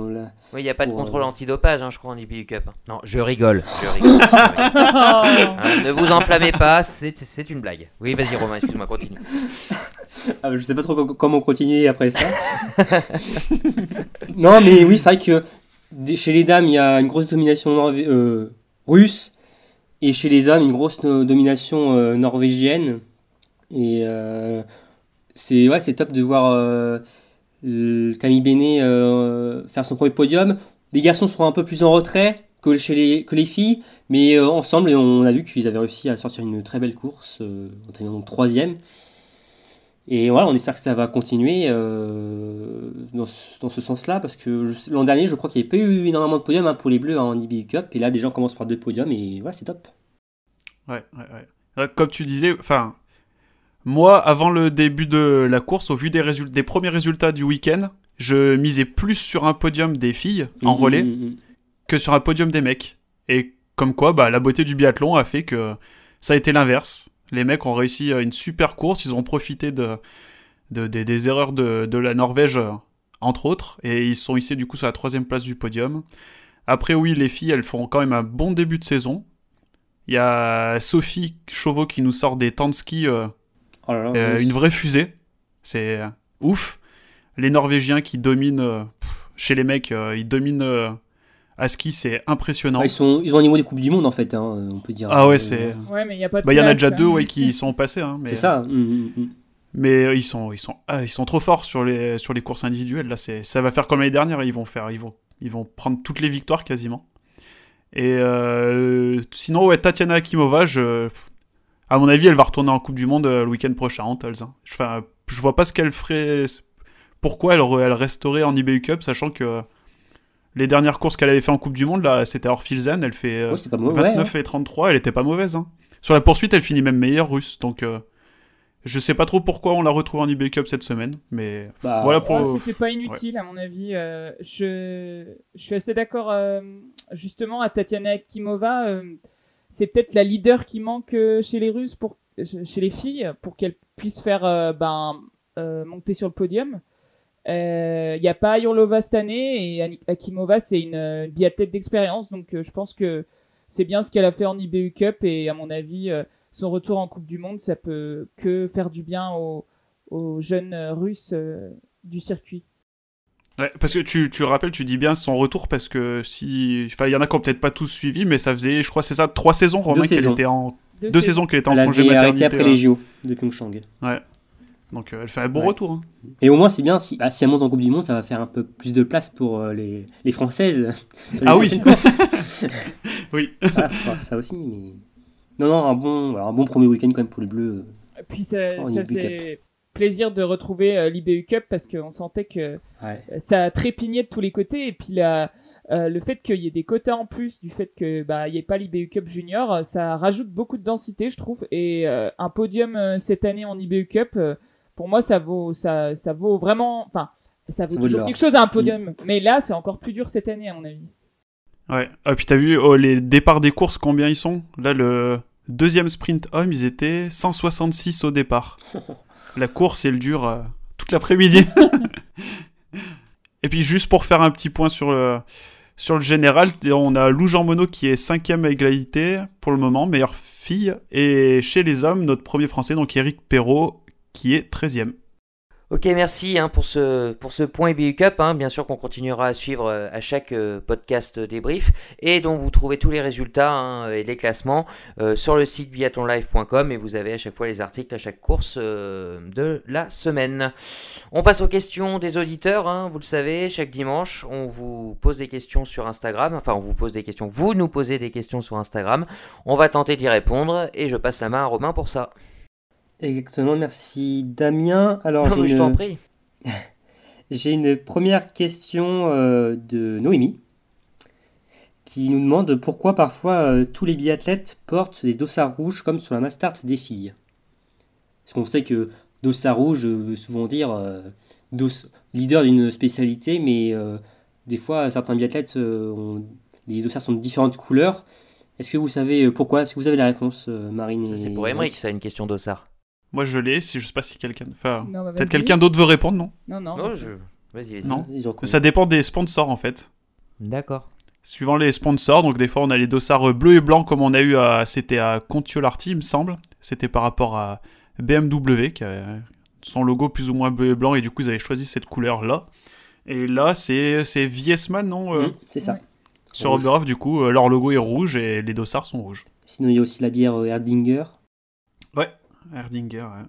oui, il n'y a pas de contrôle antidopage, hein, je crois, en IBU Cup. Non, je rigole. Je rigole. Hein, ne vous enflammez pas, c'est une blague. Oui, vas-y, Romain, excuse-moi, continue. Ah, je sais pas trop comment continuer après ça. non, mais oui, c'est vrai que chez les dames, il y a une grosse domination euh, russe. Et chez les hommes, une grosse domination euh, norvégienne. Et euh, c'est ouais, c'est top de voir Camille Bénet faire son premier podium. Les garçons seront un peu plus en retrait que, chez les, que les filles, mais ensemble, on a vu qu'ils avaient réussi à sortir une très belle course, en terminant donc troisième. Et voilà, on espère que ça va continuer euh, dans, ce, sens-là, parce que l'an dernier, je crois qu'il n'y avait pas eu énormément de podiums hein, pour les Bleus en IBU Cup, et là, des gens commencent par deux podiums, et voilà, c'est top. Ouais, ouais, ouais. Euh, comme tu disais, enfin, moi, avant le début de la course, au vu des, des premiers résultats du week-end, je misais plus sur un podium des filles en mmh, relais mmh, mmh, que sur un podium des mecs. Et comme quoi, bah, la beauté du biathlon a fait que ça a été l'inverse. Les mecs ont réussi une super course, ils ont profité de, des erreurs de, la Norvège, entre autres, et ils sont hissés du coup sur la troisième place du podium. Après, oui, les filles, elles font quand même un bon début de saison. Il y a Sophie Chauveau qui nous sort des temps de ski, euh, oh euh, une vraie fusée. C'est euh, ouf. Les Norvégiens qui dominent, chez les mecs, ils dominent à ski, c'est impressionnant. Ah, ils, sont, ils ont un niveau des Coupes du Monde en fait, hein, on peut dire. Ah ouais, c'est. Ouais, mais il y a pas de bah, y en a déjà deux ouais, qui sont passés. Hein, c'est ça. Mmh, mmh, mmh. Mais ils sont, ils sont, ah, ils sont trop forts sur les, sur les courses individuelles. Là, c'est, ça va faire comme l'année dernière. Ils vont faire, ils vont, ils vont prendre toutes les victoires quasiment. Et euh, sinon, ouais, Tatiana Akimova, je, à mon avis, elle va retourner en Coupe du Monde euh, le week-end prochain en. Hein. Je, je vois pas ce qu'elle ferait. Pourquoi elle, elle resterait en IBU Cup, sachant que les dernières courses qu'elle avait fait en Coupe du Monde, là, c'était Orfilzen. Elle fait 29 euh, hein. et 33. Elle était pas mauvaise. Hein. Sur la poursuite, elle finit même meilleure russe. Donc. Je sais pas trop pourquoi on l'a retrouvé en eBay Cup cette semaine, mais bah, voilà pour. C'était pas inutile à mon avis. Euh, je... je suis assez d'accord euh, justement à Tatiana Kimova. Euh, c'est peut-être la leader qui manque chez les Russes pour chez les filles pour qu'elles puissent faire ben monter sur le podium. Il n'y a pas Yurlova cette année et Akimova c'est une, une biathlète d'expérience donc je pense que c'est bien ce qu'elle a fait en IBU Cup et à mon avis son retour en Coupe du Monde, ça peut que faire du bien aux, jeunes Russes euh, du circuit. Ouais, parce que tu, tu rappelles, tu dis bien son retour parce que si. Enfin, il y en a qui n'ont peut-être pas tous suivi, mais ça faisait, je crois, c'est ça, trois saisons, Romain, qu'elle était en. Deux, saisons qu'elle était en congé maternité. après les JO de Pyeongchang. Ouais. Donc euh, elle fait un bon retour. Hein. Et au moins, c'est bien, si, bah, si elle monte en Coupe du Monde, ça va faire un peu plus de place pour euh, les, les Françaises. ah oui Oui. ça aussi, mais. Non, non, un bon, un bon premier week-end quand même pour les Bleus. Et puis ça, ça faisait plaisir de retrouver euh, l'IBU Cup parce qu'on sentait que ça trépignait de tous les côtés. Et puis la, euh, le fait qu'il y ait des quotas en plus, du fait que bah il n'y ait pas l'IBU Cup Junior, ça rajoute beaucoup de densité, je trouve. Et euh, un podium cette année en IBU Cup, pour moi, ça vaut, ça, ça vaut vraiment, enfin, ça vaut toujours quelque chose à un podium. Mm. Mais là, c'est encore plus dur cette année, à mon avis. Ouais. Ah, puis t'as vu oh, les départs des courses, combien ils sont? Là, le Deuxième sprint homme, ils étaient 166 au départ. La course, elle dure euh, toute l'après-midi. Et puis juste pour faire un petit point sur le, sur le général, on a Lou Jean Monod qui est cinquième à égalité pour le moment, meilleure fille. Et chez les hommes, notre premier français, donc Eric Perrault, qui est 13e. Ok, merci hein, pour, ce, pour ce point IBU Cup. Hein. Bien sûr qu'on continuera à suivre euh, à chaque euh, podcast débrief et dont vous trouvez tous les résultats hein, et les classements euh, sur le site biathlonlive.com et vous avez à chaque fois les articles à chaque course de la semaine. On passe aux questions des auditeurs. Vous le savez, chaque dimanche, on vous pose des questions sur Instagram. Enfin, on vous pose des questions. Vous nous posez des questions sur Instagram. On va tenter d'y répondre et je passe la main à Romain pour ça. Exactement, merci Damien. Alors, je t'en prie. j'ai une première question euh, de Noémie qui nous demande pourquoi parfois euh, tous les biathlètes portent des dossards rouges comme sur la Mastart des filles. Parce qu'on sait que dossard rouge veut souvent dire euh, leader d'une spécialité, mais des fois certains biathlètes ont les dossards sont de différentes couleurs. Est-ce que vous savez pourquoi? Est-ce que vous avez la réponse, Marine C'est pour Emmerich, ça, une question dossard. Moi, je l'ai. Si je sais pas si quelqu'un. Enfin, bah, peut-être quelqu'un d'autre veut répondre, non? Non, non. non je... Vas-y, vas-y. Non. Ça dépend des sponsors, en fait. D'accord. Suivant les sponsors, donc des fois on a les dossards bleus et blancs comme on a eu à. C'était à Contiolarty, il me semble. C'était par rapport à BMW, qui a son logo plus ou moins bleu et blanc, et du coup ils avaient choisi cette couleur-là. Et là, c'est Viesman, non euh? mmh, C'est ça. Sur Oberhof, du coup, euh, leur logo est rouge et les dossards sont rouges. Sinon, il y a aussi la bière euh, Erdinger. Ouais.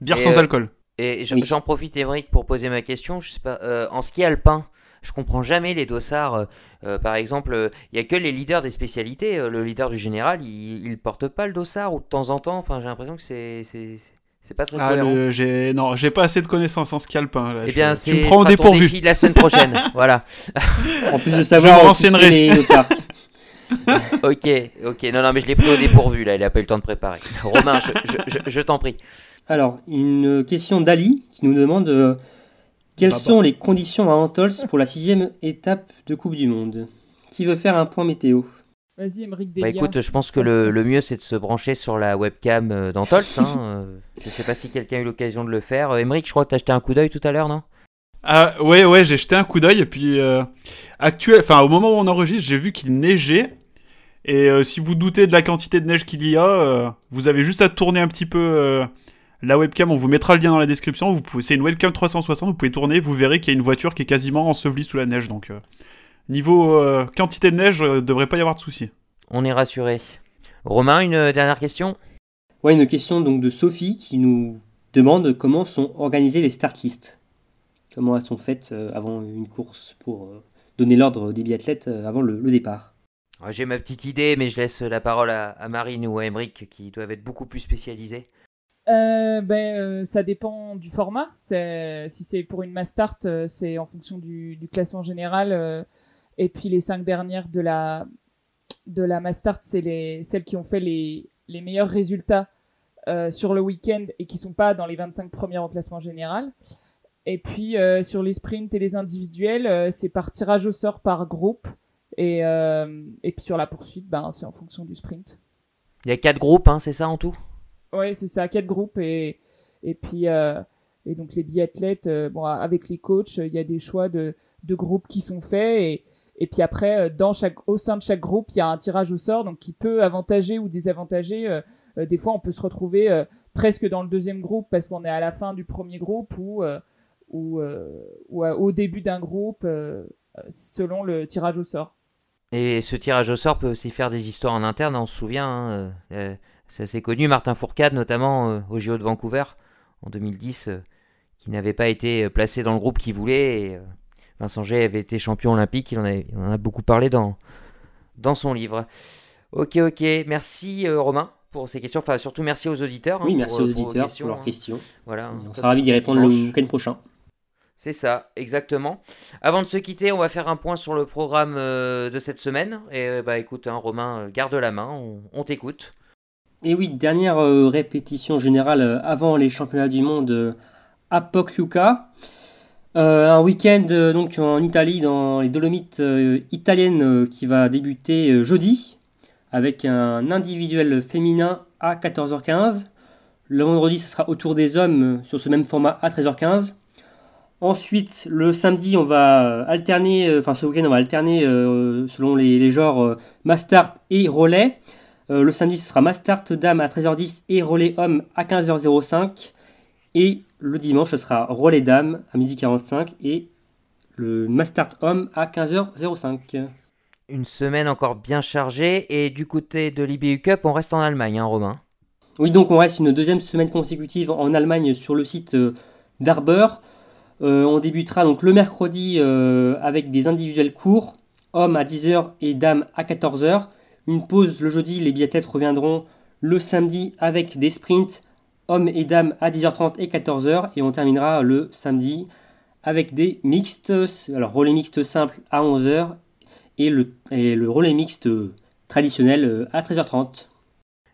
Bière sans euh, alcool. Et j'en profite, Émeric, pour poser ma question. Je sais pas, euh, en ski alpin, je comprends jamais les dossards. Euh, par exemple, il y a que les leaders des spécialités. le leader du général, il, il porte pas le dossard ou de temps en temps. Enfin, j'ai l'impression que c'est c'est pas très ah, j'ai non, j'ai pas assez de connaissances en ski alpin. Là. Eh bien, c'est tu me prends au dépourvu. défi de la semaine prochaine. voilà. En plus de savoir, je les dossards. ok, ok. Non, non, mais je l'ai pris au dépourvu, là. Il a pas eu le temps de préparer. Romain, je, t'en prie. Alors, une question d'Ali qui nous demande euh, quelles sont les conditions à Antols pour la sixième étape de Coupe du Monde? Qui veut faire un point météo? Vas-y, Emeric Bah écoute, je pense que le, le mieux c'est de se brancher sur la webcam euh, d'Antols. Hein. euh, je sais pas si quelqu'un a eu l'occasion de le faire. Émeric, je crois que t'as jeté un coup d'œil tout à l'heure, non? Ah ouais ouais j'ai jeté un coup d'œil et puis euh, actuel, enfin au moment où on enregistre j'ai vu qu'il neigeait et euh, si vous doutez de la quantité de neige qu'il y a, euh, vous avez juste à tourner un petit peu euh, la webcam. On vous mettra le lien dans la description. Vous pouvez, c'est une webcam 360. Vous pouvez tourner, vous verrez qu'il y a une voiture qui est quasiment ensevelie sous la neige. Donc euh, niveau euh, quantité de neige, euh, devrait pas y avoir de souci. On est rassuré. Romain, une dernière question? Ouais, une question donc de Sophie qui nous demande comment sont organisées les start lists. Comment elles sont faites euh, avant une course pour euh, donner l'ordre des biathlètes euh, avant le, le départ? Ah, J'ai ma petite idée, mais je laisse la parole à, à Marine ou à Émeric qui doivent être beaucoup plus spécialisés. Euh, ben, euh, ça dépend du format. Si c'est pour une mass start, euh, c'est en fonction du, du classement général. euh, et puis les cinq dernières de la, de la mass start, c'est les, celles qui ont fait les, les meilleurs résultats euh, sur le week-end et qui sont pas dans les 25 premières au classement général. Et puis euh, sur les sprints et les individuels, euh, c'est par tirage au sort par groupe. Et, euh, et puis sur la poursuite, ben, c'est en fonction du sprint. Il y a quatre groupes, hein, c'est ça en tout? Ouais, c'est ça, quatre groupes et et puis euh, et donc les biathlètes, euh, bon avec les coachs, il y a des choix de de groupes qui sont faits et et puis après dans chaque au sein de chaque groupe, il y a un tirage au sort donc qui peut avantager ou désavantager. euh, des fois, on peut se retrouver presque dans le deuxième groupe parce qu'on est à la fin du premier groupe ou ou, euh, ou au début d'un groupe euh, selon le tirage au sort. Et ce tirage au sort peut aussi faire des histoires en interne, on se souvient. hein, euh, c'est assez connu, Martin Fourcade notamment euh, au JO de Vancouver en 2010, euh, qui n'avait pas été placé dans le groupe qu'il voulait. Et, euh, Vincent Gay avait été champion olympique, il en, avait- il en a beaucoup parlé dans, dans son livre. Ok, ok, merci euh, Romain pour ces questions. Enfin, surtout merci aux auditeurs. hein, oui, merci aux auditeurs questions, pour leurs hein. questions. Voilà, on sera ravis d'y répondre le week-end prochain. C'est ça, exactement. Avant de se quitter, on va faire un point sur le programme euh, de cette semaine. Et euh, bah écoute, hein, Romain, euh, garde la main, on, t'écoute. Et oui, dernière répétition générale avant les championnats du monde à Pokljuka. Euh, un week-end donc en Italie, dans les Dolomites italiennes, qui va débuter jeudi avec un individuel féminin à 14h15. Le vendredi, ça sera au tour des hommes sur ce même format à 13h15. Ensuite, le samedi, on va euh, alterner, euh, enfin ce week-end, on va alterner euh, selon les, les genres euh, Mastart et Relais. Euh, le samedi, ce sera Mastart Dame à 13h10 et Relais Homme à 15h05. Et le dimanche, ce sera Relais Dame à 12h45 et le Mastart Homme à 15h05. Une semaine encore bien chargée. Et du côté de l'IBU Cup, on reste en Allemagne, hein, Romain? Oui, donc on reste une deuxième semaine consécutive en Allemagne sur le site d'Arber. Euh, on débutera donc le mercredi euh, avec des individuels courts, hommes à 10h et dames à 14h. Une pause le jeudi, les biathlètes reviendront le samedi avec des sprints, hommes et dames à 10h30 et 14h. Et on terminera le samedi avec des mixtes, alors relais mixte simple à 11h et le, et le relais mixte euh, traditionnel à 13h30.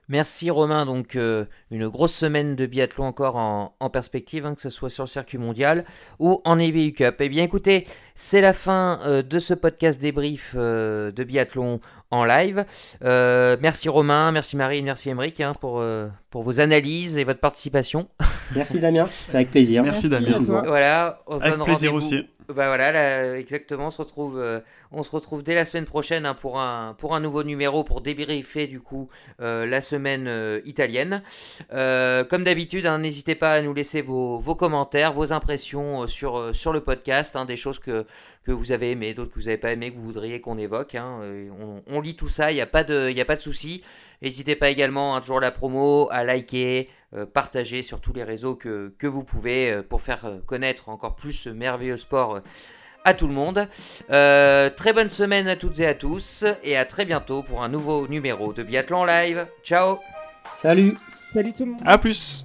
Merci Romain, donc euh, une grosse semaine de biathlon encore en, en perspective, hein, que ce soit sur le circuit mondial ou en IBU Cup. Eh bien écoutez, c'est la fin euh, de ce podcast débrief euh, de biathlon en live. Euh, merci Romain, merci Marine, merci Émeric hein, pour, euh, pour vos analyses et votre participation. Merci Damien, c'est avec plaisir. Merci, Merci Damien. Voilà, on se Avec donne plaisir aussi. Bah voilà, là, exactement, on se retrouve, euh, on se retrouve dès la semaine prochaine hein, pour, un, pour un nouveau numéro pour débriefer du coup euh, la semaine euh, italienne. Comme d'habitude, hein, n'hésitez pas à nous laisser vos, vos commentaires, vos impressions sur, sur le podcast, hein, des choses que, que vous avez aimées, d'autres que vous n'avez pas aimées, que vous voudriez qu'on évoque. on, lit tout ça, il n'y a pas de, il de souci. N'hésitez pas également, toujours la promo, à liker, euh, partager sur tous les réseaux que, que vous pouvez euh, pour faire euh, connaître encore plus ce merveilleux sport à tout le monde. Euh, très bonne semaine à toutes et à tous et à très bientôt pour un nouveau numéro de Biathlon Live. Ciao Salut Salut tout le monde. À plus